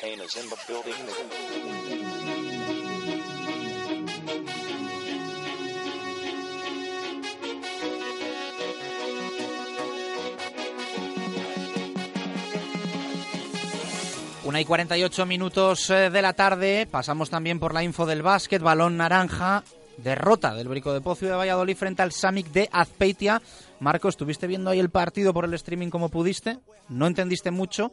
Kane is in the building. Una y 48 minutos eh, de la tarde, pasamos también por la info del básquet, balón naranja, derrota del Brico de Pocio de Valladolid frente al Samic de Azpeitia. Marco, ¿estuviste viendo ahí el partido por el streaming como pudiste? No entendiste mucho,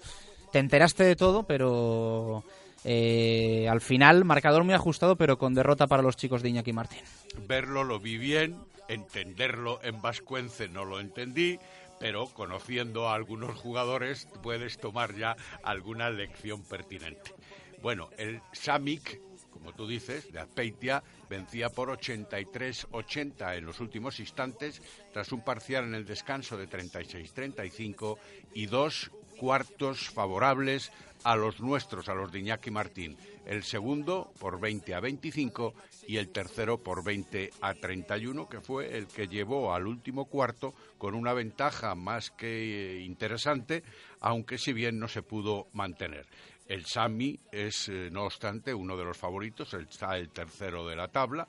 te enteraste de todo, pero eh, al final marcador muy ajustado, pero con derrota para los chicos de Iñaki Martín. Verlo lo vi bien, entenderlo en vascuence no lo entendí, pero conociendo a algunos jugadores puedes tomar ya alguna lección pertinente. Bueno, el Samic, como tú dices, de Azpeitia, vencía por 83-80 en los últimos instantes, tras un parcial en el descanso de 36-35 y dos cuartos favorables a los nuestros, a los de Iñaki Martín. El segundo por 20 a 25 y el tercero por 20 a 31, que fue el que llevó al último cuarto con una ventaja más que interesante, aunque si bien no se pudo mantener. El Sami es, eh, no obstante, uno de los favoritos, está el tercero de la tabla.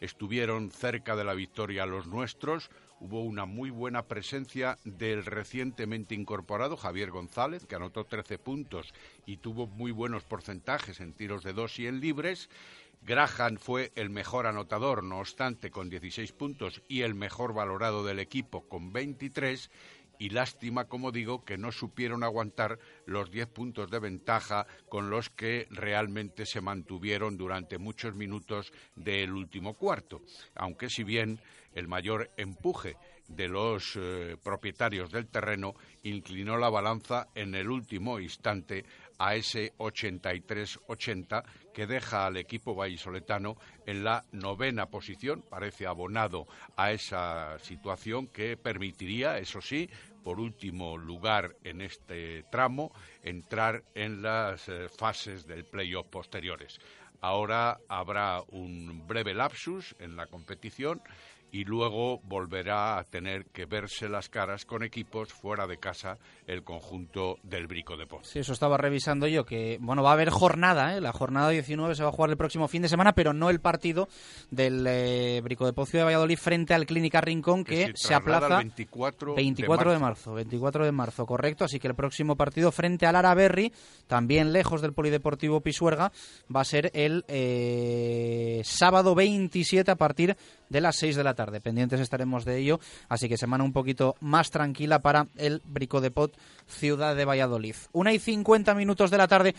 Estuvieron cerca de la victoria los nuestros. Hubo una muy buena presencia del recientemente incorporado Javier González, que anotó 13 puntos y tuvo muy buenos porcentajes en tiros de dos y en libres. Graham fue el mejor anotador, no obstante, con 16 puntos y el mejor valorado del equipo con 23 y lástima, como digo, que no supieron aguantar los 10 puntos de ventaja con los que realmente se mantuvieron durante muchos minutos del último cuarto. Aunque si bien el mayor empuje de los eh, propietarios del terreno inclinó la balanza en el último instante a ese 83-80 que deja al equipo vallisoletano en la novena posición. Parece abonado a esa situación que permitiría, eso sí, por último lugar en este tramo, entrar en las eh, fases del playoff posteriores. Ahora habrá un breve lapsus en la competición y luego volverá a tener que verse las caras con equipos fuera de casa el conjunto del Brico de Poz. Sí, eso estaba revisando yo, que bueno, va a haber jornada, ¿eh? la jornada 19 se va a jugar el próximo fin de semana, pero no el partido del eh, Brico de Pozo de Valladolid frente al Clínica Rincón, que, se, aplaza 24, 24 de, marzo. 24 de marzo, correcto, así que el próximo partido frente al Araberri, también lejos del Polideportivo Pisuerga, va a ser el eh, sábado 27 a partir de las 6 de la tarde. Pendientes estaremos de ello, así que semana un poquito más tranquila para el Brico de Pot Ciudad de Valladolid. Una y 50 minutos de la tarde.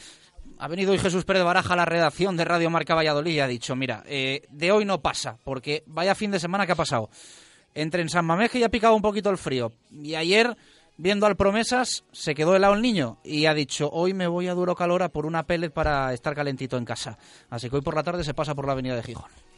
Ha venido hoy Jesús Pérez Baraja a la redacción de Radio Marca Valladolid y ha dicho, mira, eh, de hoy no pasa, porque vaya fin de semana que ha pasado. Entre en San Mamés que ya ha picado un poquito el frío y ayer viendo al Promesas, se quedó helado el niño y ha dicho, hoy me voy a duro calor a por una pellet para estar calentito en casa. Así que hoy por la tarde se pasa por la avenida de Gijón.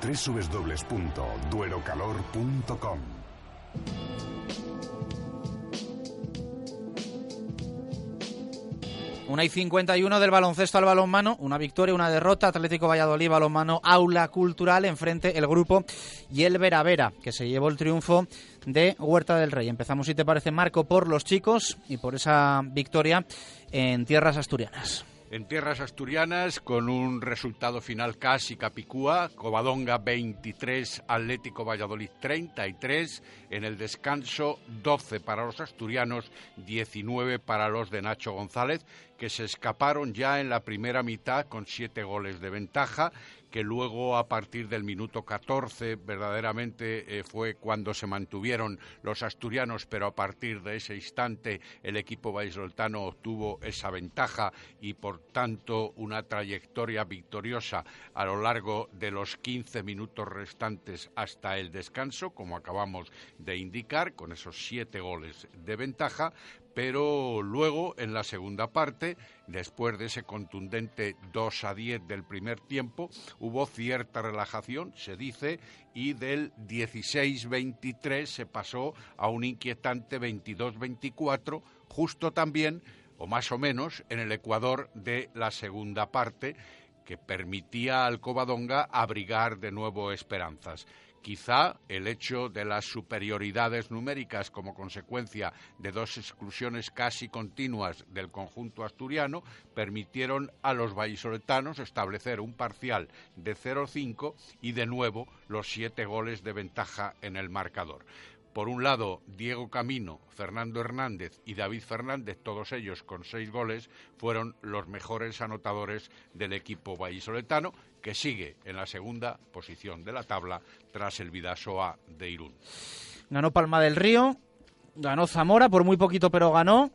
www.duerocalor.com. Una y 51 del baloncesto al balonmano, una victoria, una derrota, Atlético Valladolid, balonmano, aula cultural, enfrente el grupo y el Vera Vera, que se llevó el triunfo de Huerta del Rey. Empezamos, si te parece, Marco, por los chicos y por esa victoria en tierras asturianas en tierras asturianas con un resultado final casi capicúa, Covadonga 23, Atlético Valladolid 33, en el descanso 12 para los asturianos, 19 para los de Nacho González, que se escaparon ya en la primera mitad con siete goles de ventaja que luego a partir del minuto 14 verdaderamente eh, fue cuando se mantuvieron los asturianos, pero a partir de ese instante el equipo vallisoletano obtuvo esa ventaja y por tanto una trayectoria victoriosa a lo largo de los 15 minutos restantes hasta el descanso, como acabamos de indicar, con esos siete goles de ventaja, pero luego en la segunda parte, después de ese contundente 2 a 10 del primer tiempo, hubo cierta relajación, se dice, y del 16-23 se pasó a un inquietante 22-24, justo también, o más o menos, en el ecuador de la segunda parte, que permitía al Covadonga abrigar de nuevo esperanzas. Quizá el hecho de las superioridades numéricas como consecuencia de dos exclusiones casi continuas del conjunto asturiano permitieron a los vallisoletanos establecer un parcial de 0-5 y de nuevo los siete goles de ventaja en el marcador. Por un lado, Diego Camino, Fernando Hernández y David Fernández, todos ellos con seis goles, fueron los mejores anotadores del equipo vallisoletano, que sigue en la segunda posición de la tabla tras el Vidasoa de Irún. Ganó Palma del Río, ganó Zamora, por muy poquito, pero ganó.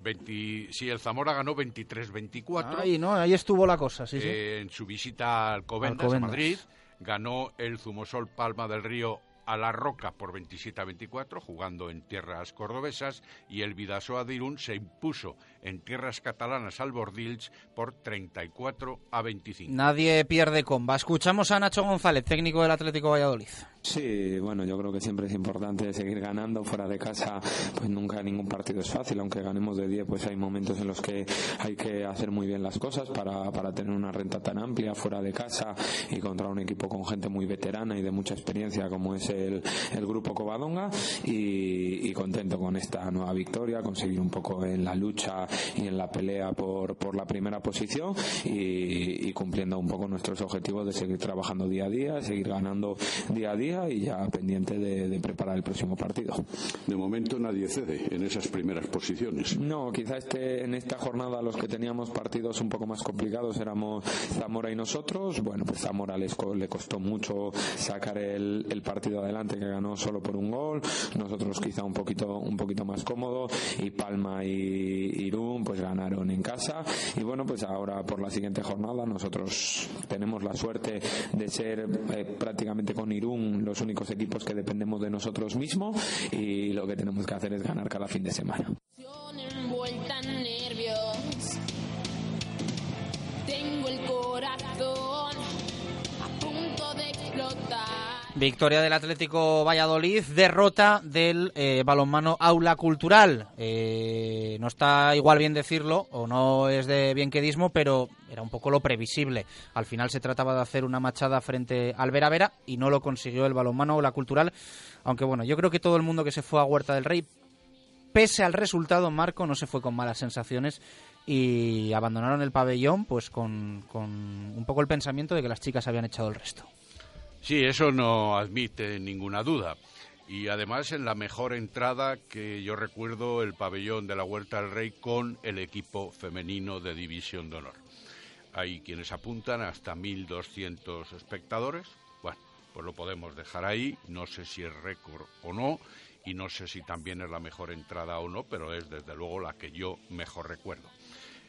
sí, el Zamora ganó 23-24. Ahí, ¿no? Ahí estuvo la cosa, sí, En su visita al Covendas, a Madrid, ganó el Zumosol Palma del Río a La Roca por 27 a 24, jugando en tierras cordobesas, y el Vidasoa de Irún se impuso en tierras catalanas al Bordils por 34 a 25. Nadie pierde comba. Escuchamos a Nacho González, técnico del Atlético Valladolid. Sí, bueno, yo creo que siempre es importante seguir ganando fuera de casa, pues nunca ningún partido es fácil, aunque ganemos de 10, pues hay momentos en los que hay que hacer muy bien las cosas para, para tener una renta tan amplia fuera de casa y contra un equipo con gente muy veterana y de mucha experiencia como es el, el grupo Covadonga y, y contento con esta nueva victoria, conseguir un poco en la lucha y en la pelea por, por la primera posición y, y cumpliendo un poco nuestros objetivos de seguir trabajando día a día, seguir ganando día a día y ya pendiente de, de preparar el próximo partido. De momento nadie cede en esas primeras posiciones. No, quizá este, en esta jornada los que teníamos partidos un poco más complicados éramos Zamora y nosotros. Bueno, pues Zamora les le costó mucho sacar el, el partido adelante que ganó solo por un gol. Nosotros quizá un poquito, un poquito más cómodo y Palma y Pues ganaron en casa. Y bueno, pues ahora por la siguiente jornada nosotros tenemos la suerte de ser eh, prácticamente con Irún los únicos equipos que dependemos de nosotros mismos y lo que tenemos que hacer es ganar cada fin de semana. Tengo el corazón a punto de explotar. Victoria del Atlético Valladolid, derrota del eh, balonmano Aula Cultural. Eh, no está igual bien decirlo, o no es de bien quedismo, pero era un poco lo previsible. Al final se trataba de hacer una machada frente al Vera Vera y no lo consiguió el balonmano Aula Cultural. Aunque bueno, yo creo que todo el mundo que se fue a Huerta del Rey, pese al resultado, Marco no se fue con malas sensaciones y abandonaron el pabellón pues con, con un poco el pensamiento de que las chicas habían echado el resto. Sí, eso no admite ninguna duda. Y además en la mejor entrada que yo recuerdo el pabellón de la Huerta del Rey con el equipo femenino de División de Honor. Hay quienes apuntan hasta 1.200 espectadores. Bueno, pues lo podemos dejar ahí. No sé si es récord o no. Y no sé si también es la mejor entrada o no, pero es desde luego la que yo mejor recuerdo.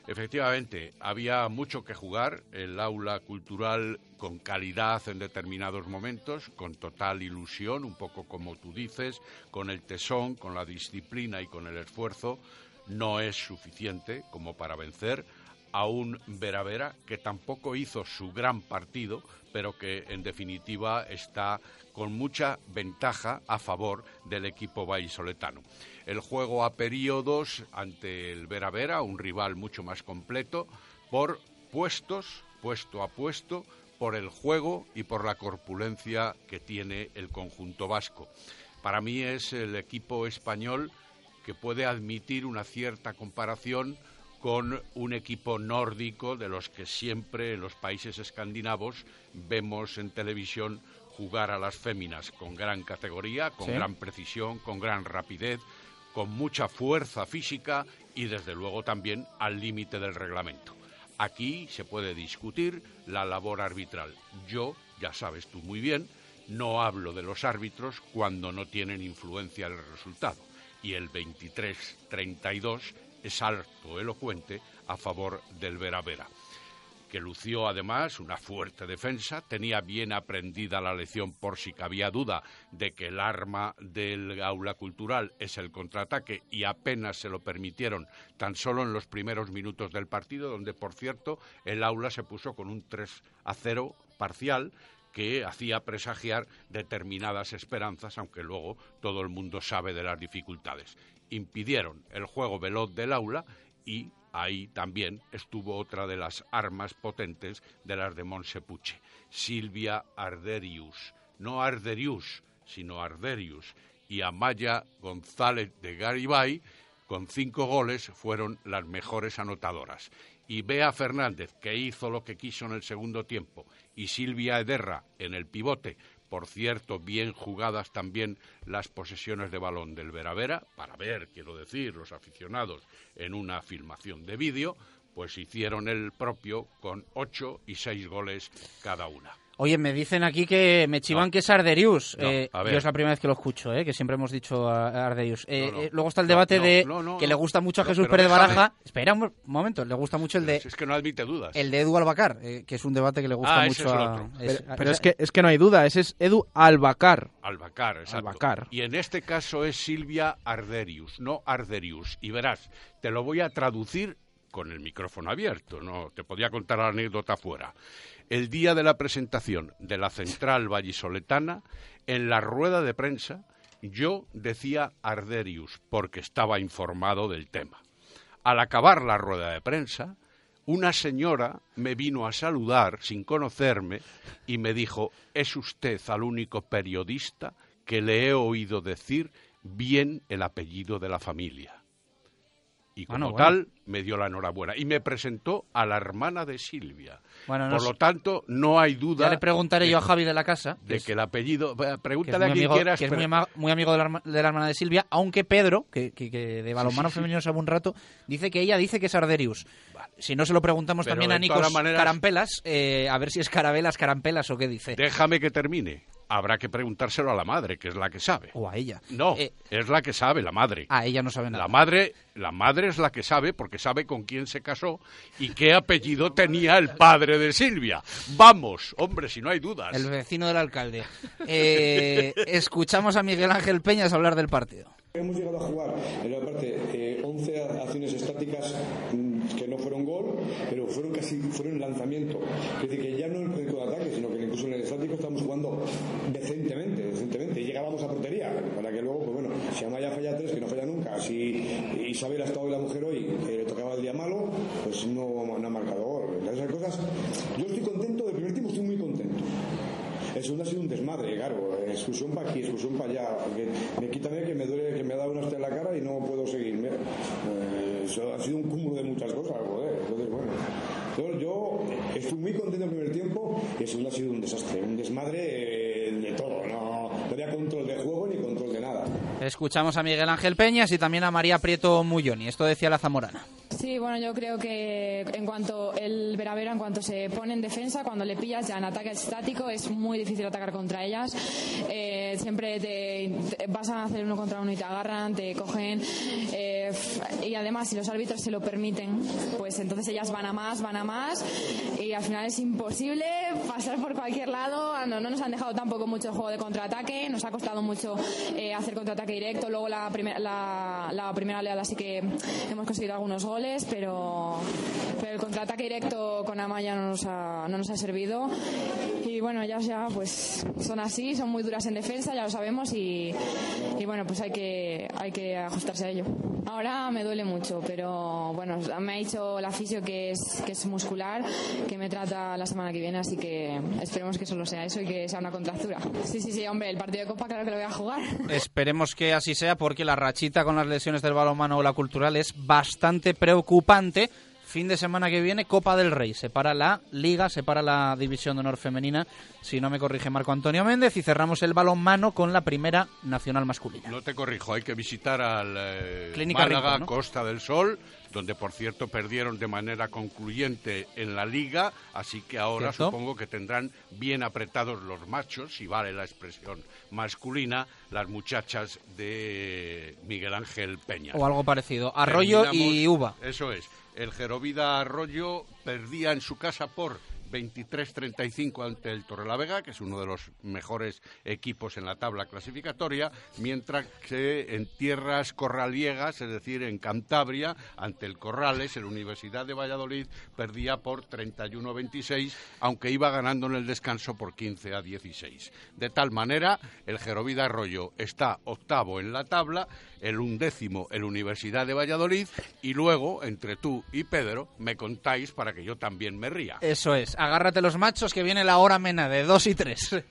Efectivamente, había mucho que jugar, el aula cultural con calidad en determinados momentos, con total ilusión, un poco como tú dices, con el tesón, con la disciplina y con el esfuerzo, no es suficiente como para vencer a un Vera Vera que tampoco hizo su gran partido, pero que en definitiva está con mucha ventaja a favor del equipo vallisoletano. El juego a periodos ante el Vera Vera, un rival mucho más completo, por puestos, puesto a puesto, por el juego y por la corpulencia que tiene el conjunto vasco. Para mí es el equipo español que puede admitir una cierta comparación con un equipo nórdico de los que siempre en los países escandinavos vemos en televisión jugar a las féminas con gran categoría, con Sí. gran precisión, con gran rapidez, con mucha fuerza física y desde luego también al límite del reglamento. Aquí se puede discutir la labor arbitral. Yo, ya sabes tú muy bien, no hablo de los árbitros cuando no tienen influencia en el resultado. Y el 23-32 es alto elocuente a favor del Vera Vera que lució además una fuerte defensa, tenía bien aprendida la lección por si cabía duda de que el arma del aula cultural es el contraataque y apenas se lo permitieron tan solo en los primeros minutos del partido, donde por cierto el aula se puso con un 3 a 0 parcial que hacía presagiar determinadas esperanzas, aunque luego todo el mundo sabe de las dificultades. Impidieron el juego veloz del aula y ahí también estuvo otra de las armas potentes de las de Monsepuche, Silvia Arderius. No Arderius, sino Arderius. Y Amaya González de Garibay, con cinco goles, fueron las mejores anotadoras. Y Bea Fernández, que hizo lo que quiso en el segundo tiempo, y Silvia Ederra en el pivote, por cierto, bien jugadas también las posesiones de balón del Vera Vera, para ver, quiero decir, los aficionados en una filmación de vídeo, pues hicieron el propio con ocho y seis goles cada una. Oye, me dicen aquí que me chivan que es Arderius. No, Eh, a ver. yo es la primera vez que lo escucho, eh, que siempre hemos dicho a Arderius. Eh, No, no. eh, luego está el debate no, de no, no, que no. le gusta mucho a Jesús Pérez déjame. Baraja. Espera un momento, le gusta mucho el de Si es que no admite dudas. el de Edu Albacar, eh, que es un debate que le gusta Ah, ese mucho es el a... otro. es- Pero, pero es que es que no hay duda, ese es Edu Albacar. Albacar, exacto. Albacar. Y en este caso es Silvia Arderius, no Arderius. Y verás, te lo voy a traducir con el micrófono abierto, no te podía contar la anécdota fuera. El día de la presentación de la central vallisoletana, en la rueda de prensa, yo decía Arderius porque estaba informado del tema. Al acabar la rueda de prensa, una señora me vino a saludar sin conocerme y me dijo, es usted al único periodista que le he oído decir bien el apellido de la familia. Y como Bueno, bueno. tal, me dio la enhorabuena. Y me presentó a la hermana de Silvia. Bueno, no Por lo tanto, no hay duda Ya le preguntaré de- yo a Javi de la casa. de que el apellido... Pregúntale a quien amigo, quieras. que es muy, ama- muy amigo de la, herma- de la hermana de Silvia, aunque Pedro, que, que- que de balonmano sí, sí. femenino sabe un rato, dice que ella dice que es Arderius. Si no se lo preguntamos Pero también a todas maneras- Carampelas, eh, a ver si es Carabelas, Carampelas o qué dice. Déjame que termine. Habrá que preguntárselo a la madre, que es la que sabe. O a ella. No, Eh, es la que sabe, la madre. a ella no sabe nada. La madre, la madre es la que sabe porque sabe con quién se casó y qué apellido tenía el padre de Silvia. Vamos, hombre, si no hay dudas. El vecino del alcalde. Eh, escuchamos a Miguel Ángel Peñas hablar del partido. Hemos llegado a jugar en la parte eh, 11 acciones estáticas mm, que no fueron gol, pero fueron casi fueron lanzamiento. Es decir, que ya no en el contraataque, sino que incluso en el estático estamos jugando decentemente, decentemente. Y llegábamos a portería, para que luego, pues bueno, si Amaya falla tres, que no falla nunca, si Isabel ha estado hoy la mujer hoy, que le tocaba el día malo, pues no, no ha marcado gol. Esas cosas. Yo estoy contento, del primer tiempo estoy muy contento. El segundo ha sido un desmadre, claro. Exclusión para aquí, exclusión para allá. Me quítame que me duele, que me ha dado una hostia en la cara y no puedo seguirme. Eh, ha sido un cúmulo de muchas cosas, bueno. Yo, yo estoy muy contento el primer tiempo y el segundo ha sido un desastre. Un desmadre eh, de todo. No, no había control de juego ni control de nada. Escuchamos a Miguel Ángel Peñas y también a María Prieto Mulloni. Esto decía la Zamorana. Sí, bueno, yo creo que en cuanto el Veravera, en cuanto se pone en defensa, cuando le pillas ya en ataque estático, es muy difícil atacar contra ellas. Eh, siempre te, vas a hacer uno contra uno y te agarran, te cogen. eh, y además, si los árbitros se lo permiten, pues entonces ellas van a más, van a más. Y al final es imposible pasar por cualquier lado. No, no nos han dejado tampoco mucho el juego de contraataque, nos ha costado mucho eh, hacer contraataque directo. Luego la, primer- la, la primera oleada sí que hemos conseguido algunos goles, pero, pero el contraataque directo con Amaya no nos ha, no nos ha servido. Y bueno, ellas ya pues son así, son muy duras en defensa, ya lo sabemos, y, y bueno, pues hay que, hay que ajustarse a ello. Ahora me duele mucho, pero bueno, me ha dicho la fisio que es, que es muscular, que me trata la semana que viene, así que esperemos que solo sea eso y que sea una contractura. Sí, sí, sí, hombre, el partido de Copa claro que lo voy a jugar. Esperemos que así sea porque la rachita con las lesiones del balonmano o la cultural es bastante preocupante. Fin de semana que viene, Copa del Rey. Separa la Liga, separa la División de Honor Femenina, si no me corrige Marco Antonio Méndez, y cerramos el balonmano con la primera nacional masculina. No te corrijo, hay que visitar al eh, Clínica Málaga, Rincón, ¿no? Costa del Sol, donde por cierto perdieron de manera concluyente en la liga, así que ahora ¿Cierto? supongo que tendrán bien apretados los machos, si vale la expresión masculina, las muchachas de Miguel Ángel Peña. O algo parecido. Arroyo y Uva. Eso es. El Gerovida Arroyo perdía en su casa por 23-35 ante el Torrelavega, que es uno de los mejores equipos en la tabla clasificatoria, mientras que en tierras corraliegas, es decir, en Cantabria, ante el Corrales, la Universidad de Valladolid perdía por 31-26, aunque iba ganando en el descanso por 15 a 16. De tal manera, el Gerovida Arroyo está octavo en la tabla, el undécimo el Universidad de Valladolid, y luego, entre tú y Pedro, me contáis para que yo también me ría. Eso es. Agárrate los machos que viene la hora mena de 2 y 3.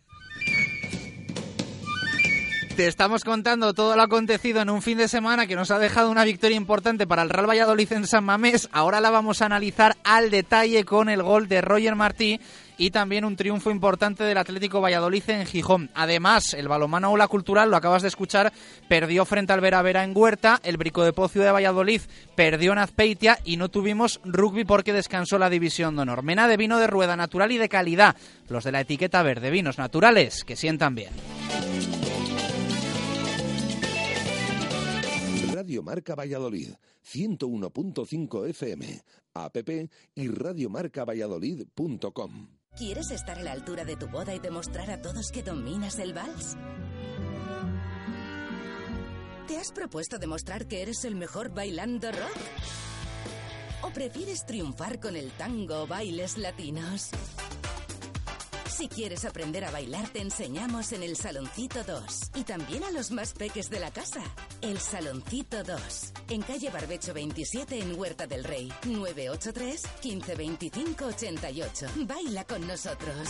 Te estamos contando todo lo acontecido en un fin de semana que nos ha dejado una victoria importante para el Real Valladolid en San Mamés. Ahora la vamos a analizar al detalle con el gol de Roger Martí y también un triunfo importante del Atlético Valladolid en Gijón. Además, el balomano Ola Cultural, lo acabas de escuchar, perdió frente al Vera Vera en Huerta, el Brico de Pocio de Valladolid perdió en Azpeitia y no tuvimos rugby porque descansó la división de honor. Mena de vino de rueda natural y de calidad, los de la etiqueta verde, vinos naturales que sientan bien. Radio Marca Valladolid, 101.5 FM, app y radiomarcavalladolid.com. ¿Quieres estar a la altura de tu boda y demostrar a todos que dominas el vals? ¿Te has propuesto demostrar que eres el mejor bailando rock? ¿O prefieres triunfar con el tango o bailes latinos? Si quieres aprender a bailar, te enseñamos en el Saloncito 2. Y también a los más peques de la casa. El Saloncito 2. En calle Barbecho 27 en Huerta del Rey. 983 1525 88. Baila con nosotros.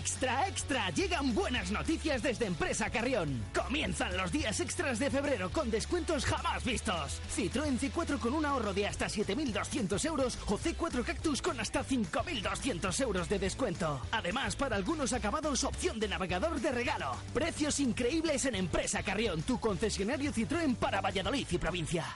Extra, extra, llegan buenas noticias desde Empresa Carrión. Comienzan los días extras de febrero con descuentos jamás vistos. Citroën C4 con un ahorro de hasta 7.200 euros o C4 Cactus con hasta 5.200 euros de descuento. Además, para algunos acabados, opción de navegador de regalo. Precios increíbles en Empresa Carrión, tu concesionario Citroën para Valladolid y provincia.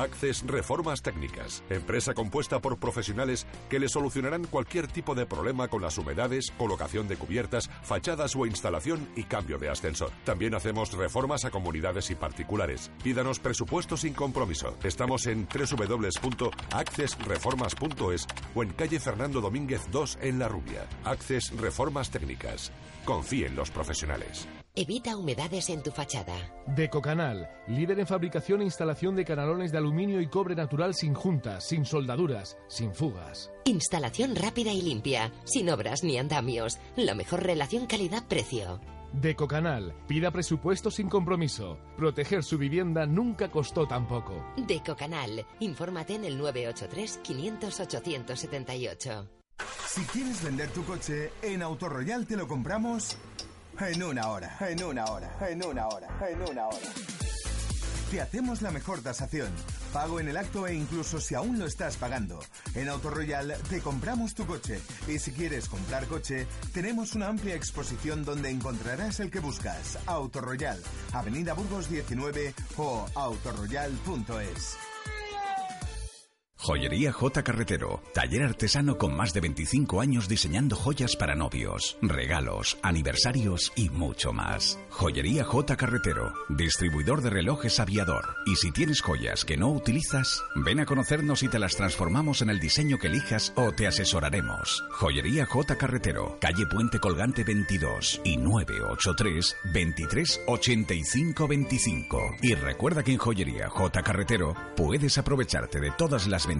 Access Reformas Técnicas, empresa compuesta por profesionales que le solucionarán cualquier tipo de problema con las humedades, colocación de cubiertas, fachadas o instalación y cambio de ascensor. También hacemos reformas a comunidades y particulares. Pídanos presupuesto sin compromiso. Estamos en www.accessreformas.es o en calle Fernando Domínguez 2 en La Rubia. Access Reformas Técnicas. Confíe en los profesionales. Evita humedades en tu fachada. Decocanal, líder en fabricación e instalación de canalones de aluminio y cobre natural sin juntas, sin soldaduras, sin fugas. Instalación rápida y limpia, sin obras ni andamios. La mejor relación calidad-precio. Decocanal, pida presupuesto sin compromiso. Proteger su vivienda nunca costó tan poco. Decocanal, infórmate en el 983 500 878. Si quieres vender tu coche, en Autoroyal te lo compramos en una hora, en una hora, en una hora, en una hora. Te hacemos la mejor tasación, pago en el acto e incluso si aún lo estás pagando. En Autoroyal te compramos tu coche y si quieres comprar coche, tenemos una amplia exposición donde encontrarás el que buscas. Autoroyal, Avenida Burgos 19 o autoroyal.es. Joyería J. Carretero, taller artesano con más de 25 años diseñando joyas para novios, regalos, aniversarios y mucho más. Joyería J. Carretero, distribuidor de relojes aviador. Y si tienes joyas que no utilizas, ven a conocernos y te las transformamos en el diseño que elijas o te asesoraremos. Joyería J. Carretero, calle Puente Colgante 22 y 983 23 85 25. Y recuerda que en Joyería J. Carretero puedes aprovecharte de todas las ventajas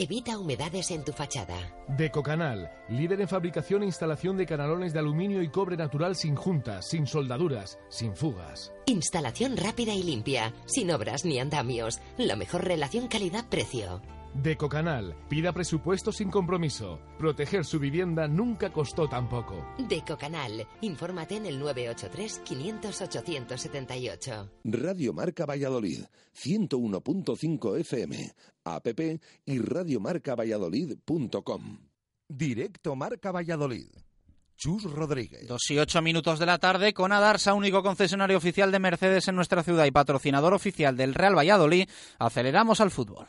Evita humedades en tu fachada. Decocanal, líder en fabricación e instalación de canalones de aluminio y cobre natural sin juntas, sin soldaduras, sin fugas. Instalación rápida y limpia, sin obras ni andamios. La mejor relación calidad-precio. Decocanal, pida presupuesto sin compromiso. Proteger su vivienda nunca costó tan poco. Decocanal, infórmate en el 983 500 878. Radio Marca Valladolid, 101.5 FM, app y radiomarcavalladolid.com. Directo Marca Valladolid. Chus Rodríguez. Dos y ocho minutos de la tarde con Adarsa, único concesionario oficial de Mercedes en nuestra ciudad y patrocinador oficial del Real Valladolid. Aceleramos al fútbol.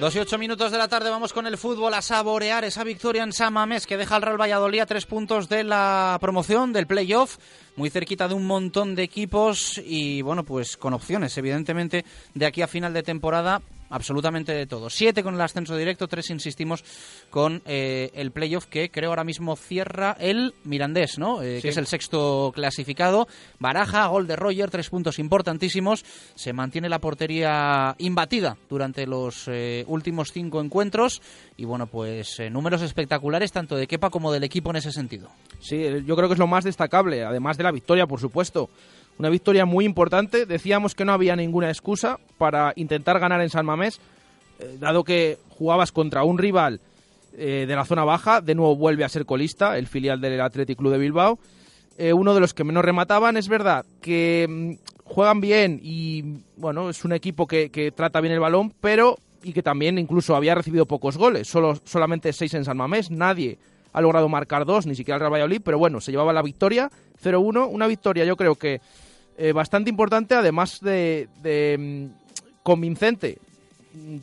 Dos y ocho minutos de la tarde vamos con el fútbol a saborear esa victoria en San Mamés que deja al Real Valladolid a tres puntos de la promoción del playoff, muy cerquita de un montón de equipos y bueno pues con opciones evidentemente de aquí a final de temporada absolutamente de todo. Siete con el ascenso directo, tres, insistimos, con eh, el playoff que creo ahora mismo cierra el Mirandés, ¿no? Eh, Sí. Que es el sexto clasificado. Baraja, gol de Roger, tres puntos importantísimos. Se mantiene la portería imbatida durante los eh, últimos cinco encuentros. Y bueno, pues eh, números espectaculares tanto de Kepa como del equipo en ese sentido. Sí, yo creo que es lo más destacable, además de la victoria, por supuesto. Una victoria muy importante. Decíamos que no había ninguna excusa para intentar ganar en San Mamés, eh, dado que jugabas contra un rival eh, de la zona baja. De nuevo vuelve a ser colista, el filial del Athletic Club de Bilbao. Eh, uno de los que menos remataban. Es verdad que mm, juegan bien y bueno, es un equipo que, que trata bien el balón, pero y que también incluso había recibido pocos goles, solo, solamente seis en San Mamés, nadie ha logrado marcar dos, ni siquiera el Real Valladolid, pero bueno, se llevaba la victoria 0-1, una victoria yo creo que eh, bastante importante, además de, de, mm, convincente.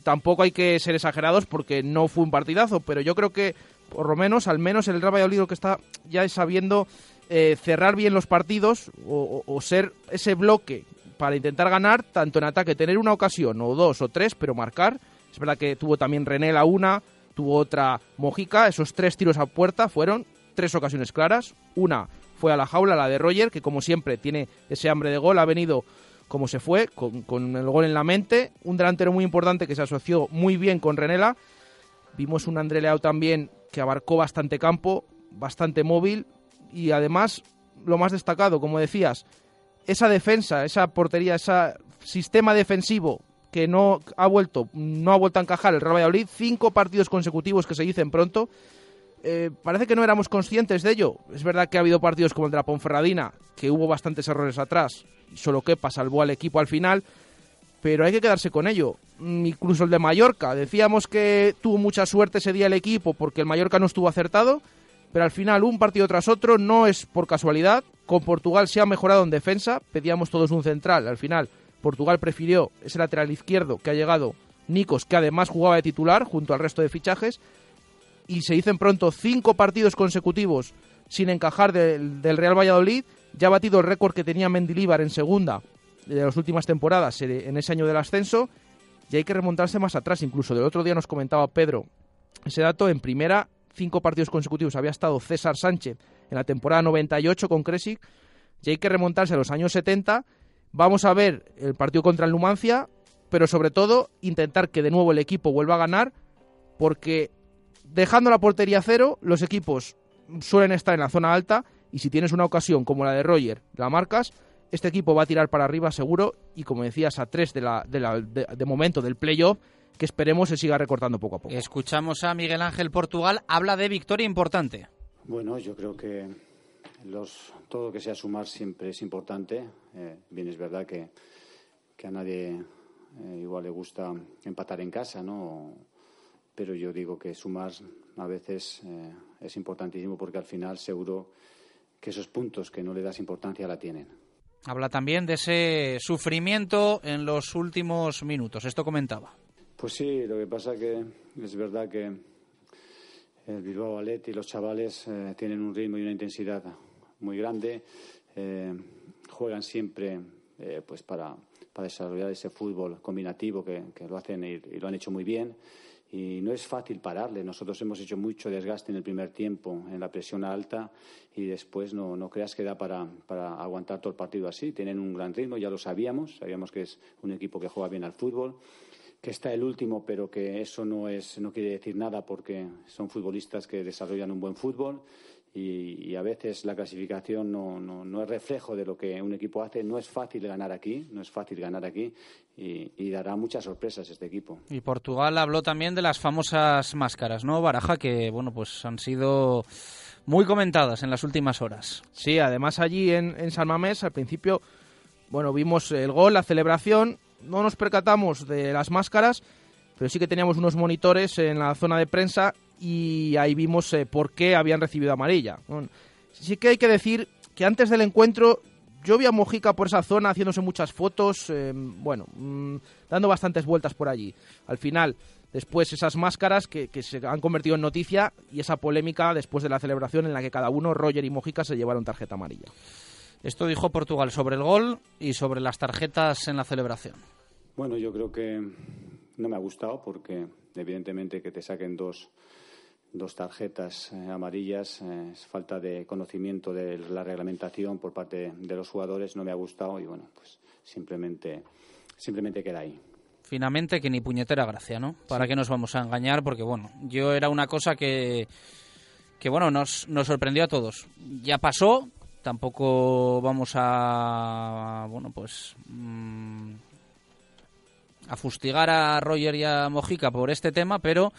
Tampoco hay que ser exagerados porque no fue un partidazo, pero yo creo que por lo menos, al menos el Real Valladolid que está ya sabiendo eh, cerrar bien los partidos o ser ese bloque para intentar ganar, tanto en ataque, tener una ocasión o dos o tres, pero marcar. Es verdad que tuvo también René la una, tuvo otra Mojica, esos tres tiros a puerta fueron tres ocasiones claras. Una fue a la jaula, la de Roger, que como siempre tiene ese hambre de gol, ha venido como se fue, con, con el gol en la mente. Un delantero muy importante que se asoció muy bien con Renela. Vimos un André Leao también que abarcó bastante campo, bastante móvil y además lo más destacado, como decías, esa defensa, esa portería, ese sistema defensivo que no ha vuelto, no ha vuelto a encajar el Real Valladolid, cinco partidos consecutivos que se dicen pronto. Eh, parece que no éramos conscientes de ello. Es verdad que ha habido partidos como el de la Ponferradina, que hubo bastantes errores atrás, y solo Kepa salvó al equipo al final, pero hay que quedarse con ello. Mm, Incluso el de Mallorca, decíamos que tuvo mucha suerte ese día el equipo porque el Mallorca no estuvo acertado, pero al final un partido tras otro no es por casualidad. Con Portugal se ha mejorado en defensa, pedíamos todos un central, al final Portugal prefirió ese lateral izquierdo que ha llegado Nikos, que además jugaba de titular junto al resto de fichajes, y se dicen pronto cinco partidos consecutivos sin encajar del, Real Valladolid. Ya ha batido el récord que tenía Mendilíbar en segunda de las últimas temporadas eh, en ese año del ascenso. Y hay que remontarse más atrás. Incluso del otro día nos comentaba Pedro ese dato. En primera, cinco partidos consecutivos había estado César Sánchez en la temporada 98 con Kresic. Y hay que remontarse a los años 70. Vamos a ver el partido contra el Numancia, pero sobre todo intentar que de nuevo el equipo vuelva a ganar, porque dejando la portería cero, los equipos suelen estar en la zona alta y si tienes una ocasión como la de Roger, la marcas, este equipo va a tirar para arriba seguro y como decías, a tres de, la, de, la- de- de momento del playoff, que esperemos se siga recortando poco a poco. Escuchamos a Miguel Ángel Portugal, habla de victoria importante. Bueno, yo creo que los, todo lo que sea sumar siempre es importante. Eh, bien, es verdad que, que a nadie eh, igual le gusta empatar en casa, ¿no? Pero yo digo que sumar a veces eh, es importantísimo porque al final seguro que esos puntos que no le das importancia la tienen. Habla también de ese sufrimiento en los últimos minutos. Esto comentaba. Pues sí, lo que pasa que es verdad que el Bilbao Ballet y los chavales eh, tienen un ritmo y una intensidad muy grande. eh, juegan siempre eh, pues para, para desarrollar ese fútbol combinativo que, que lo hacen y, y lo han hecho muy bien. Y no es fácil pararle. Nosotros hemos hecho mucho desgaste en el primer tiempo, en la presión alta, y después no, no creas que da para, para aguantar todo el partido así. Tienen un gran ritmo, ya lo sabíamos, sabíamos que es un equipo que juega bien al fútbol que está el último, pero que eso no, es, no quiere decir nada porque son futbolistas que desarrollan un buen fútbol y, a veces la clasificación no, no, no, es reflejo de lo que un equipo hace. No es fácil ganar aquí, no es fácil ganar aquí y, dará muchas sorpresas este equipo. Y Portugal habló también de las famosas máscaras, ¿no, Baraja? Que, bueno, pues han sido muy comentadas en las últimas horas. Sí, además allí en, en San Mamés al principio, bueno, vimos el gol, la celebración, no nos percatamos de las máscaras, pero sí que teníamos unos monitores en la zona de prensa y ahí vimos eh, por qué habían recibido amarilla. sí que hay que decir que antes del encuentro yo vi a Mojica por esa zona haciéndose muchas fotos, eh, bueno, mm, dando bastantes vueltas por allí. Al final, después esas máscaras que, que, se han convertido en noticia y esa polémica después de la celebración en la que cada uno, Roger y Mojica, se llevaron tarjeta amarilla. Esto dijo Portugal sobre el gol y sobre las tarjetas en la celebración. Bueno, yo creo que no me ha gustado porque evidentemente que te saquen dos, dos tarjetas eh, amarillas eh, es falta de conocimiento de la reglamentación por parte de los jugadores. No me ha gustado y bueno, pues simplemente, simplemente queda ahí finalmente que ni puñetera gracia, ¿no? ¿Para qué nos vamos a engañar? Porque, bueno, yo era una cosa que, que bueno, nos, nos sorprendió a todos. Ya pasó, tampoco vamos a, bueno, pues... Mm, a fustigar a Roger y a Mojica por este tema, pero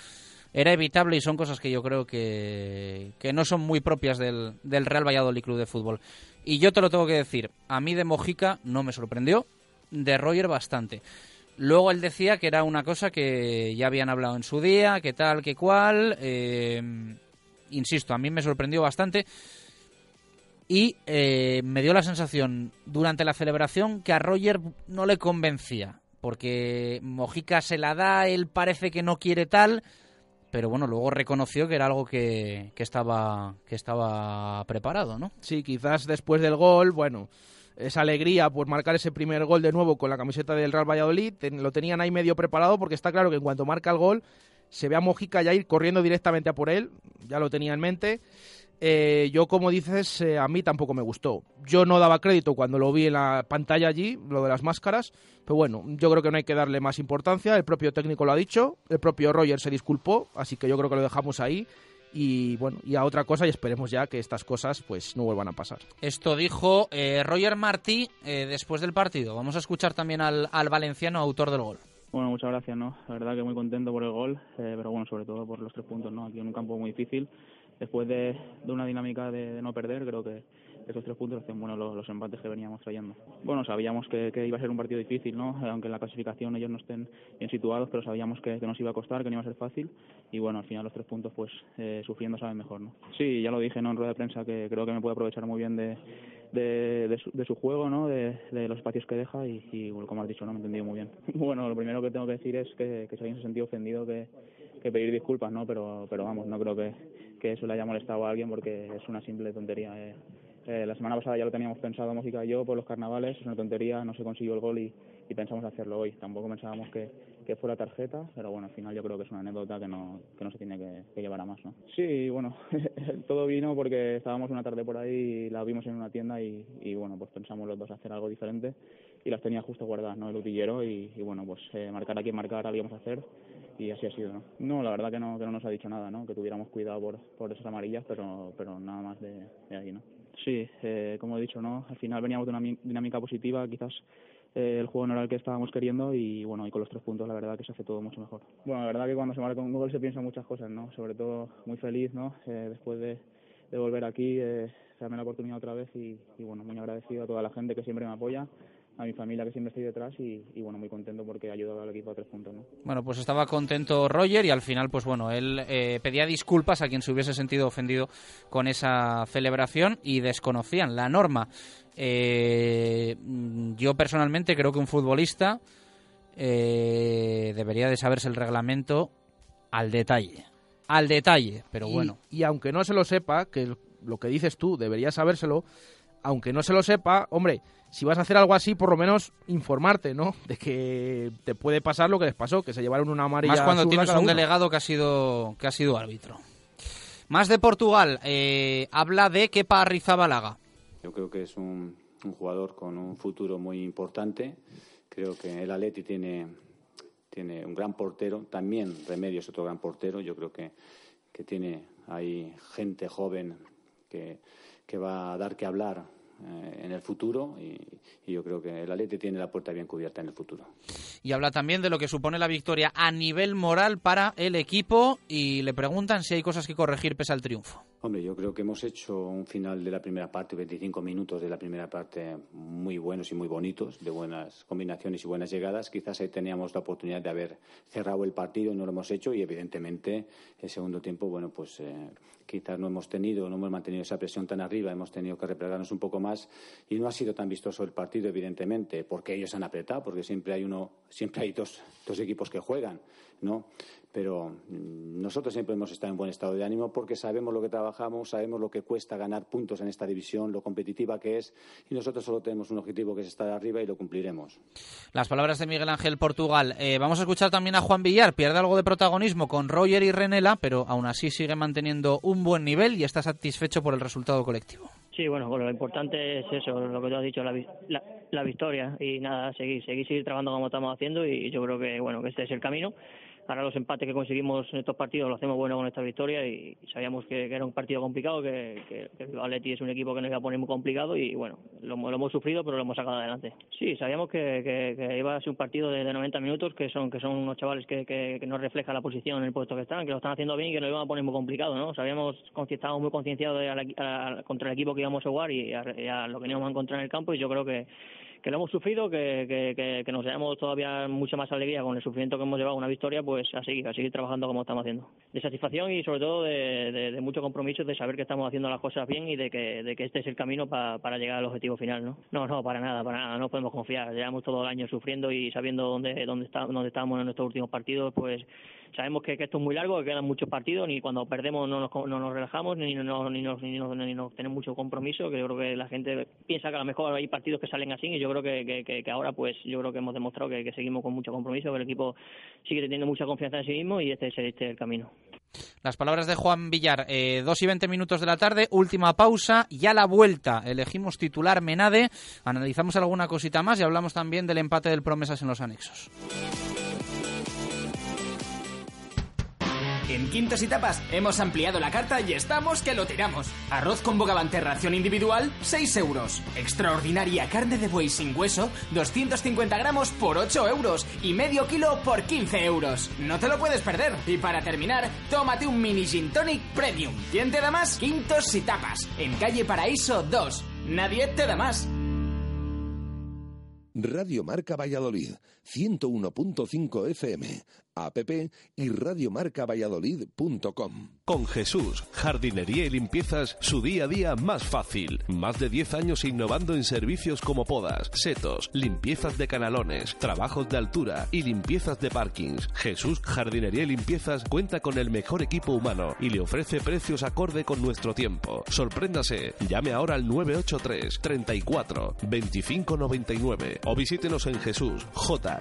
era evitable y son cosas que yo creo que, que no son muy propias del, del Real Valladolid Club de Fútbol. Y yo te lo tengo que decir, a mí de Mojica no me sorprendió, de Roger bastante. Luego él decía que era una cosa que ya habían hablado en su día, que tal, que cual. Eh, insisto, a mí me sorprendió bastante. Y eh, me dio la sensación durante la celebración que a Roger no le convencía. Porque Mojica se la da, él parece que no quiere tal. Pero bueno, luego reconoció que era algo que, que estaba, que estaba preparado, ¿no? Sí, quizás después del gol, bueno, esa alegría por marcar ese primer gol de nuevo con la camiseta del Real Valladolid. lo tenían ahí medio preparado porque está claro que en cuanto marca el gol se ve a Mojica ya ir corriendo directamente a por él, ya lo tenía en mente. Eh, yo, como dices, eh, a mí tampoco me gustó. Yo no daba crédito cuando lo vi en la pantalla allí, lo de las máscaras, pero bueno, yo creo que no hay que darle más importancia. El propio técnico lo ha dicho, el propio Roger se disculpó, así que yo creo que lo dejamos ahí y bueno, y a otra cosa y esperemos ya que estas cosas pues no vuelvan a pasar. Esto dijo eh, Roger Martí eh, después del partido. Vamos a escuchar también al, al, valenciano autor del gol. Bueno, muchas gracias, ¿no? La verdad que muy contento por el gol, eh, pero bueno, sobre todo por los tres puntos, ¿no? Aquí en un campo muy difícil, después de, una dinámica de, no perder, creo que esos tres puntos hacen bueno los, los, empates que veníamos trayendo. Bueno, sabíamos que, iba a ser un partido difícil, ¿no? Aunque en la clasificación ellos no estén bien situados, pero sabíamos que, nos iba a costar, que no iba a ser fácil y bueno, al final los tres puntos pues eh, sufriendo saben mejor, ¿no? Sí, ya lo dije ¿no? en rueda de prensa que creo que me puede aprovechar muy bien de, de, su, de su, juego, ¿no? De, de, los espacios que deja y, y, como has dicho, no me he entendido muy bien. *laughs* Bueno, lo primero que tengo que decir es que, que si alguien se ha sentido ofendido que, que pedir disculpas, ¿no? Pero, pero vamos, no creo que, que eso le haya molestado a alguien porque es una simple tontería. Eh eh, la semana pasada ya lo teníamos pensado, Música y yo, por los carnavales, es una tontería, no se consiguió el gol y, y pensamos hacerlo hoy. Tampoco pensábamos que, que, fuera tarjeta, pero bueno, al final yo creo que es una anécdota que no, que no se tiene que, que llevar a más, ¿no? Sí, bueno, *laughs* todo vino porque estábamos una tarde por ahí y la vimos en una tienda y, y bueno, pues pensamos los dos hacer algo diferente y las tenía justo guardadas, ¿no? El utillero y, y bueno, pues eh, marcar aquí, marcar, algo íbamos a hacer y así ha sido, ¿no? No, la verdad que no, que no nos ha dicho nada, ¿no? Que tuviéramos cuidado por, por esas amarillas, pero, pero nada más de, de ahí, ¿no? Sí, eh, como he dicho, ¿no? Al final veníamos de una dinámica positiva, quizás eh, el juego no era el que estábamos queriendo y bueno, y con los tres puntos la verdad que se hace todo mucho mejor. Bueno, la verdad que cuando se marca un gol se piensa muchas cosas, ¿no? Sobre todo muy feliz, ¿no? Eh, después de, de, volver aquí, eh, darme la oportunidad otra vez y, y bueno, muy agradecido a toda la gente que siempre me apoya a mi familia que siempre estoy detrás y, y, bueno, muy contento porque ha ayudado al equipo a tres puntos. ¿no? Bueno, pues estaba contento Roger y al final, pues bueno, él eh, pedía disculpas a quien se hubiese sentido ofendido con esa celebración y desconocían la norma. Eh, yo personalmente creo que un futbolista eh, debería de saberse el reglamento al detalle. Al detalle, pero y, bueno. Y aunque no se lo sepa, que lo que dices tú debería sabérselo, aunque no se lo sepa, hombre, si vas a hacer algo así, por lo menos informarte, ¿no? De que te puede pasar lo que les pasó, que se llevaron una amarilla. Más cuando tienes cada un delegado que ha sido que ha sido árbitro. Más de Portugal, eh, habla de Kepa Arrizabalaga. Yo creo que es un, un jugador con un futuro muy importante. Creo que el Atleti tiene, tiene un gran portero. También Remedio es otro gran portero. Yo creo que, que tiene ahí gente joven que, que va a dar que hablar eh, en el futuro y, y yo creo que el Atleti tiene la puerta bien cubierta en el futuro. Y habla también de lo que supone la victoria a nivel moral para el equipo y le preguntan si hay cosas que corregir pese al triunfo. Hombre, yo creo que hemos hecho un final de la primera parte, 25 minutos de la primera parte muy buenos y muy bonitos, de buenas combinaciones y buenas llegadas. Quizás ahí teníamos la oportunidad de haber cerrado el partido y no lo hemos hecho y evidentemente el segundo tiempo, bueno, pues eh, quizás no hemos tenido, no hemos mantenido esa presión tan arriba, hemos tenido que replegarnos un poco más y no ha sido tan vistoso el partido, evidentemente, porque ellos han apretado, porque siempre hay uno, siempre hay dos, dos equipos que juegan, ¿no? Pero mm, nosotros siempre hemos estado en buen estado de ánimo porque sabemos lo que trabajamos, sabemos lo que cuesta ganar puntos en esta división, lo competitiva que es, y nosotros solo tenemos un objetivo que es estar arriba y lo cumpliremos. Las palabras de Miguel Ángel Portugal. Eh, vamos a escuchar también a Juan Villar. Pierde algo de protagonismo con Roger y Renela, pero aún así sigue manteniendo un buen nivel y está satisfecho por el resultado colectivo. Sí, bueno, bueno, lo importante es eso, lo que tú has dicho, la, la, la victoria y nada, seguir, seguir, seguir trabajando como estamos haciendo y yo creo que bueno que este es el camino. Ahora los empates que conseguimos en estos partidos lo hacemos bueno con esta victoria y sabíamos que, era un partido complicado, que, que, que el Atleti es un equipo que nos iba a poner muy complicado y bueno, lo, lo hemos sufrido pero lo hemos sacado adelante. Sí, sabíamos que, iba a ser un partido de, de 90 minutos, que son que son unos chavales que, que, no reflejan la posición en el puesto que están, que lo están haciendo bien y que nos iban a poner muy complicado, ¿no? Sabíamos, estábamos muy concienciados contra el equipo que íbamos a jugar y a, y a lo que íbamos a encontrar en el campo y yo creo que que lo hemos sufrido, que, que, que, que nos damos todavía mucha más alegría con el sufrimiento que hemos llevado una victoria, pues a seguir, a seguir trabajando como estamos haciendo. De satisfacción y sobre todo de, de, de mucho compromiso, de saber que estamos haciendo las cosas bien y de que, de que este es el camino pa- para llegar al objetivo final, ¿no? No, no, para nada, para nada, no podemos confiar. Llevamos todo el año sufriendo y sabiendo dónde, dónde, está, dónde estábamos en nuestros últimos partidos, pues sabemos que, esto es muy largo, que quedan muchos partidos, ni cuando perdemos no nos, no nos relajamos, ni, no, ni, nos, tenemos mucho compromiso, que yo creo que la gente piensa que a lo mejor hay partidos que salen así y yo creo que, ahora pues yo creo que hemos demostrado que, seguimos con mucho compromiso, que el equipo sigue teniendo mucha confianza en sí mismo y este es, este el camino. Las palabras de Juan Villar, eh, 2 y 20 minutos de la tarde, última pausa y a la vuelta elegimos titular Menade, analizamos alguna cosita más y hablamos también del empate del Promesas en los anexos. En Quintos y Tapas hemos ampliado la carta y estamos que lo tiramos. Arroz con bogavante ración individual, 6 euros. Extraordinaria carne de buey sin hueso, 250 gramos por 8 euros. Y medio kilo por 15 euros. No te lo puedes perder. Y para terminar, tómate un mini gin tonic premium. ¿Quién te da más? Quintos y Tapas, en calle Paraíso 2. Nadie te da más. Radio Marca Valladolid, 101.5 FM, app y radiomarcavalladolid.com. Con Jesús, jardinería y limpiezas, su día a día más fácil. Más de 10 años innovando en servicios como podas, setos, limpiezas de canalones, trabajos de altura y limpiezas de parkings. Jesús, jardinería y limpiezas cuenta con el mejor equipo humano y le ofrece precios acorde con nuestro tiempo. Sorpréndase, llame ahora al 983 34 25 99 o visítenos en Jesús,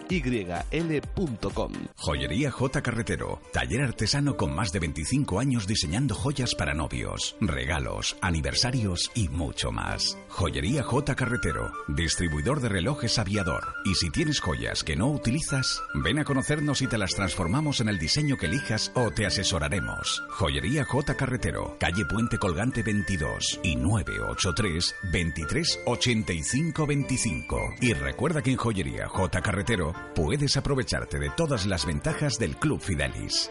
JYL.com. Joyería J. Carretero, taller artesano con más de 25 años diseñando joyas para novios, regalos, aniversarios y mucho más. Joyería J. Carretero, distribuidor de relojes aviador. Y si tienes joyas que no utilizas, ven a conocernos y te las transformamos en el diseño que elijas o te asesoraremos. Joyería J. Carretero, calle Puente Colgante 22 y 983 23 85 25. Y recuerda que en Joyería J. Carretero puedes aprovecharte de todas las ventajas del Club Fidelis.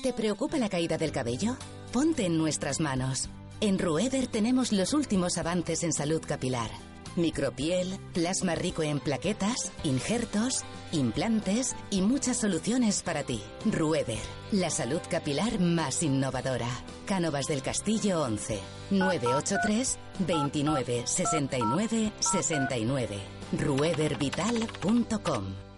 ¿Te preocupa la caída del cabello? Ponte en nuestras manos. En Rueder tenemos los últimos avances en salud capilar. Micropiel, plasma rico en plaquetas, injertos, implantes y muchas soluciones para ti. Rueder, la salud capilar más innovadora. Cánovas del Castillo 11, 983 29 69 69. Ruedervital.com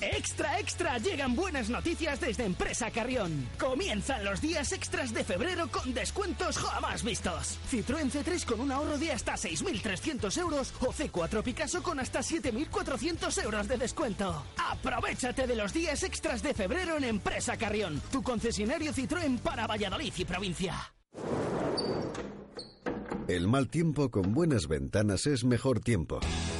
Extra, extra, llegan buenas noticias desde Empresa Carrión. Comienzan los días extras de febrero con descuentos jamás vistos. Citroën C3 con un ahorro de hasta 6.300 euros o C4 Picasso con hasta 7.400 euros de descuento. Aprovechate de los días extras de febrero en Empresa Carrión, tu concesionario Citroën para Valladolid y provincia. El mal tiempo con buenas ventanas es mejor tiempo.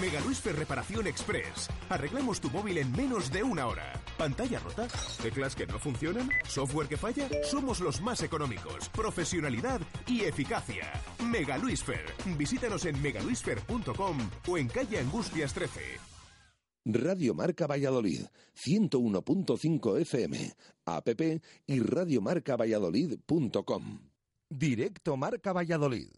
Mega Luisfer Reparación Express. Arreglamos tu móvil en menos de una hora. ¿Pantalla rota? ¿Teclas que no funcionan? ¿Software que falla? Somos los más económicos. Profesionalidad y eficacia. Mega Luisfer. Visítanos en megaluisfer.com o en calle Angustias 13. Radio Marca Valladolid, 101.5 FM, app y radiomarcavalladolid.com. Directo Marca Valladolid.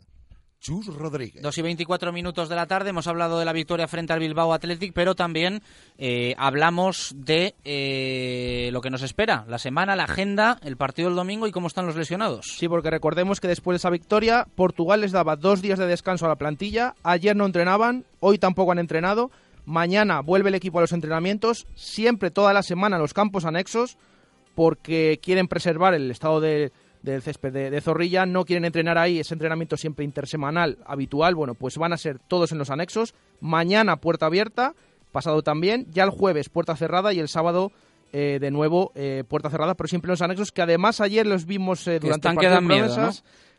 Chus Rodríguez. Dos y 24 minutos de la tarde hemos hablado de la victoria frente al Bilbao Athletic, pero también eh, hablamos de eh, lo que nos espera, la semana, la agenda, el partido del domingo y cómo están los lesionados. Sí, porque recordemos que después de esa victoria, Portugal les daba dos días de descanso a la plantilla, ayer no entrenaban, hoy tampoco han entrenado, mañana vuelve el equipo a los entrenamientos, siempre toda la semana los campos anexos, porque quieren preservar el estado de del césped de, Zorrilla, no quieren entrenar ahí, ese entrenamiento siempre intersemanal habitual, bueno, pues van a ser todos en los anexos, mañana puerta abierta, pasado también, ya el jueves puerta cerrada y el sábado eh, de nuevo eh, puerta cerrada, pero siempre en los anexos, que además ayer los vimos eh, durante el partido de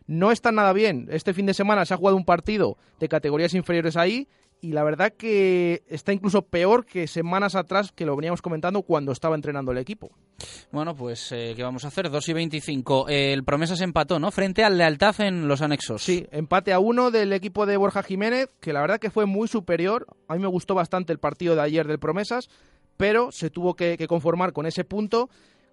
¿no? están nada bien. Este fin de semana se ha jugado un partido de categorías inferiores ahí y la verdad que está incluso peor que semanas atrás que lo veníamos comentando cuando estaba entrenando el equipo. Bueno, pues eh, ¿qué vamos a hacer? 2 y 25. el Promesa se empató, ¿no? Frente al Lealtad en los anexos. Sí, empate a uno del equipo de Borja Jiménez, que la verdad que fue muy superior. A mí me gustó bastante el partido de ayer del Promesas, pero se tuvo que conformar con ese punto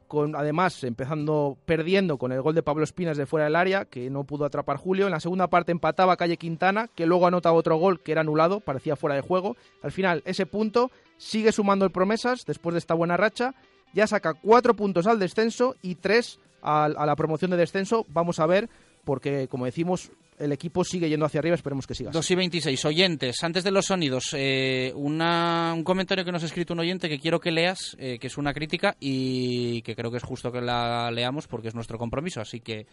con además empezando perdiendo con el gol de Pablo Espinas de fuera del área, que no pudo atrapar Julio. En la segunda parte empataba Calle Quintana, que luego anotaba otro gol que era anulado, parecía fuera de juego. Al final, ese punto sigue sumando el promesas después de esta buena racha. Ya saca cuatro puntos al descenso y tres a, a la promoción de descenso. Vamos a ver, porque como decimos, el equipo sigue yendo hacia arriba, esperemos que siga. 2 y 26, oyentes, antes de los sonidos, eh, un comentario que nos ha escrito un oyente que quiero que leas, eh, que es una crítica y que creo que es justo que la leamos porque es nuestro compromiso, así que...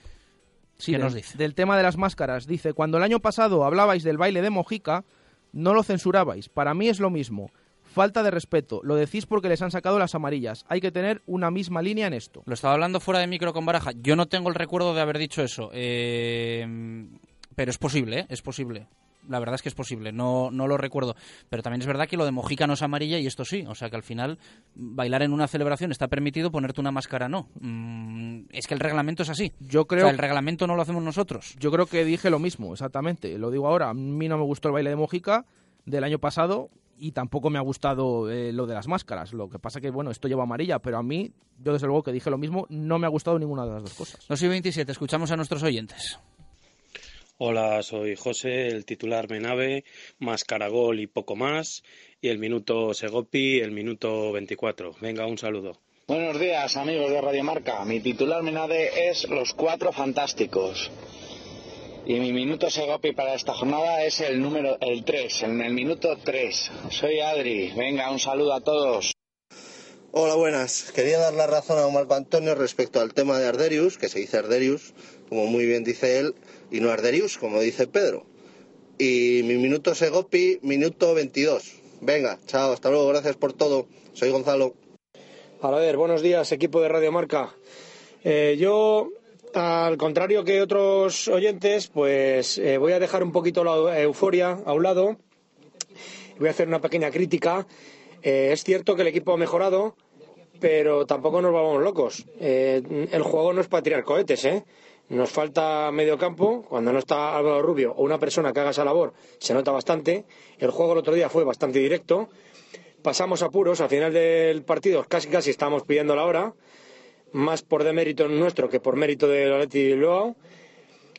Sí, nos dice? Del tema de las máscaras, dice, cuando el año pasado hablabais del baile de Mojica, no lo censurabais, para mí es lo mismo. Falta de respeto. Lo decís porque les han sacado las amarillas. Hay que tener una misma línea en esto. Lo estaba hablando fuera de micro con Baraja. Yo no tengo el recuerdo de haber dicho eso. Eh, pero es posible, ¿eh? es posible. La verdad es que es posible, no, no lo recuerdo. Pero también es verdad que lo de Mojica no es amarilla y esto sí. O sea que al final bailar en una celebración está permitido, ponerte una máscara no. Mm, es que el reglamento es así. Yo creo. el reglamento no lo hacemos nosotros. Yo creo que dije lo mismo, exactamente. Lo digo ahora. A mí no me gustó el baile de Mojica del año pasado y tampoco me ha gustado eh, lo de las máscaras. Lo que pasa que, bueno, esto lleva amarilla, pero a mí, yo desde luego que dije lo mismo, no me ha gustado ninguna de las dos cosas. 2 y 27, escuchamos a nuestros oyentes. Hola, soy José, el titular Menave, más Caragol y poco más, y el minuto Segopi, el minuto 24. Venga, un saludo. Buenos días, amigos de Radio Marca. Mi titular Menave es Los Cuatro Fantásticos. Y mi minuto Segopi para esta jornada es el número el 3, en el minuto 3. Soy Adri. Venga, un saludo a todos. Hola, buenas. Quería dar la razón a Marco Antonio respecto al tema de Arderius, que se dice Arderius, como muy bien dice él, y no Arderius, como dice Pedro. Y mi minuto Segopi, minuto 22. Venga, chao, hasta luego, gracias por todo. Soy Gonzalo. A ver, buenos días, equipo de Radio Marca. Eh, yo al contrario que otros oyentes, pues eh, voy a dejar un poquito la euforia a un lado. Voy a hacer una pequeña crítica. Eh, es cierto que el equipo ha mejorado, pero tampoco nos vamos locos. El juego no es para tirar cohetes, ¿eh? Nos falta medio campo. Cuando no está Álvaro Rubio o una persona que haga esa labor, se nota bastante. El juego el otro día fue bastante directo. Pasamos apuros. Al final del partido casi casi estábamos pidiendo la hora. Más por demérito nuestro que por mérito del Atleti de Bilbao.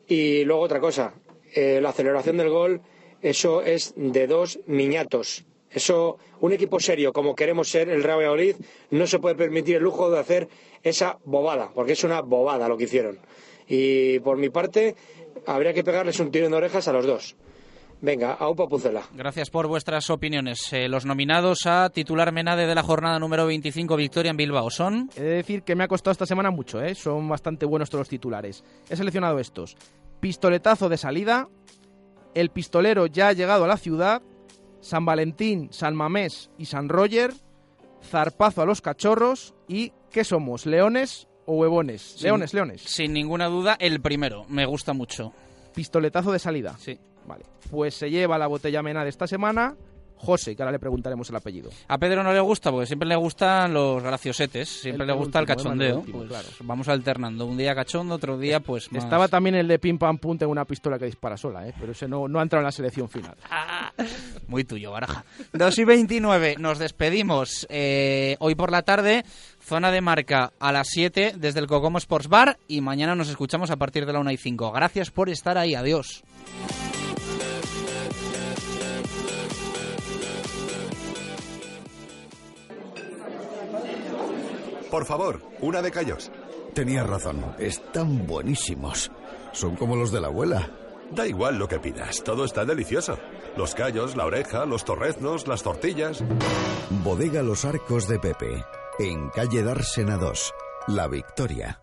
Y luego otra cosa. eh, la aceleración del gol, eso es de dos niñatos. Eso, un equipo serio como queremos ser el Real Valladolid, no se puede permitir el lujo de hacer esa bobada, porque es una bobada lo que hicieron. Y por mi parte, habría que pegarles un tiro de orejas a los dos. Venga, aupa Pucela. Gracias por vuestras opiniones. Eh, los nominados a titular Menade de la jornada número 25, Victoria en Bilbao, son... He de decir que me ha costado esta semana mucho, ¿eh? son bastante buenos todos los titulares. He seleccionado estos. Pistoletazo de salida, el pistolero ya ha llegado a la ciudad, San Valentín, San Mamés y San Roger, zarpazo a los cachorros y ¿qué somos? ¿Leones o huevones? Sin- Leones, leones. Sin ninguna duda, el primero. Me gusta mucho. Pistoletazo de salida. Sí. Vale. Pues se lleva la botella mena de esta semana José, que ahora le preguntaremos el apellido. A Pedro no le gusta porque siempre le gustan los graciosetes, siempre El le gusta el cachondeo. El penúltimo, Pues claro. Vamos alternando, un día cachondo, otro día pues más... Estaba también el de pim pam pum, tengo una pistola que dispara sola, ¿eh? pero ese no, no ha entrado en la selección final. *laughs* Muy tuyo, Baraja. 2 y 29, nos despedimos eh, hoy por la tarde, zona de marca a las 7 desde el Cocomo Sports Bar y mañana nos escuchamos a partir de la 1 y 5. Gracias por estar ahí, adiós. Por favor, una de callos. Tenías razón, están buenísimos. Son como los de la abuela. Da igual lo que pidas, todo está delicioso. Los callos, la oreja, los torreznos, las tortillas. Bodega Los Arcos de Pepe, en calle Dársena 2, La Victoria.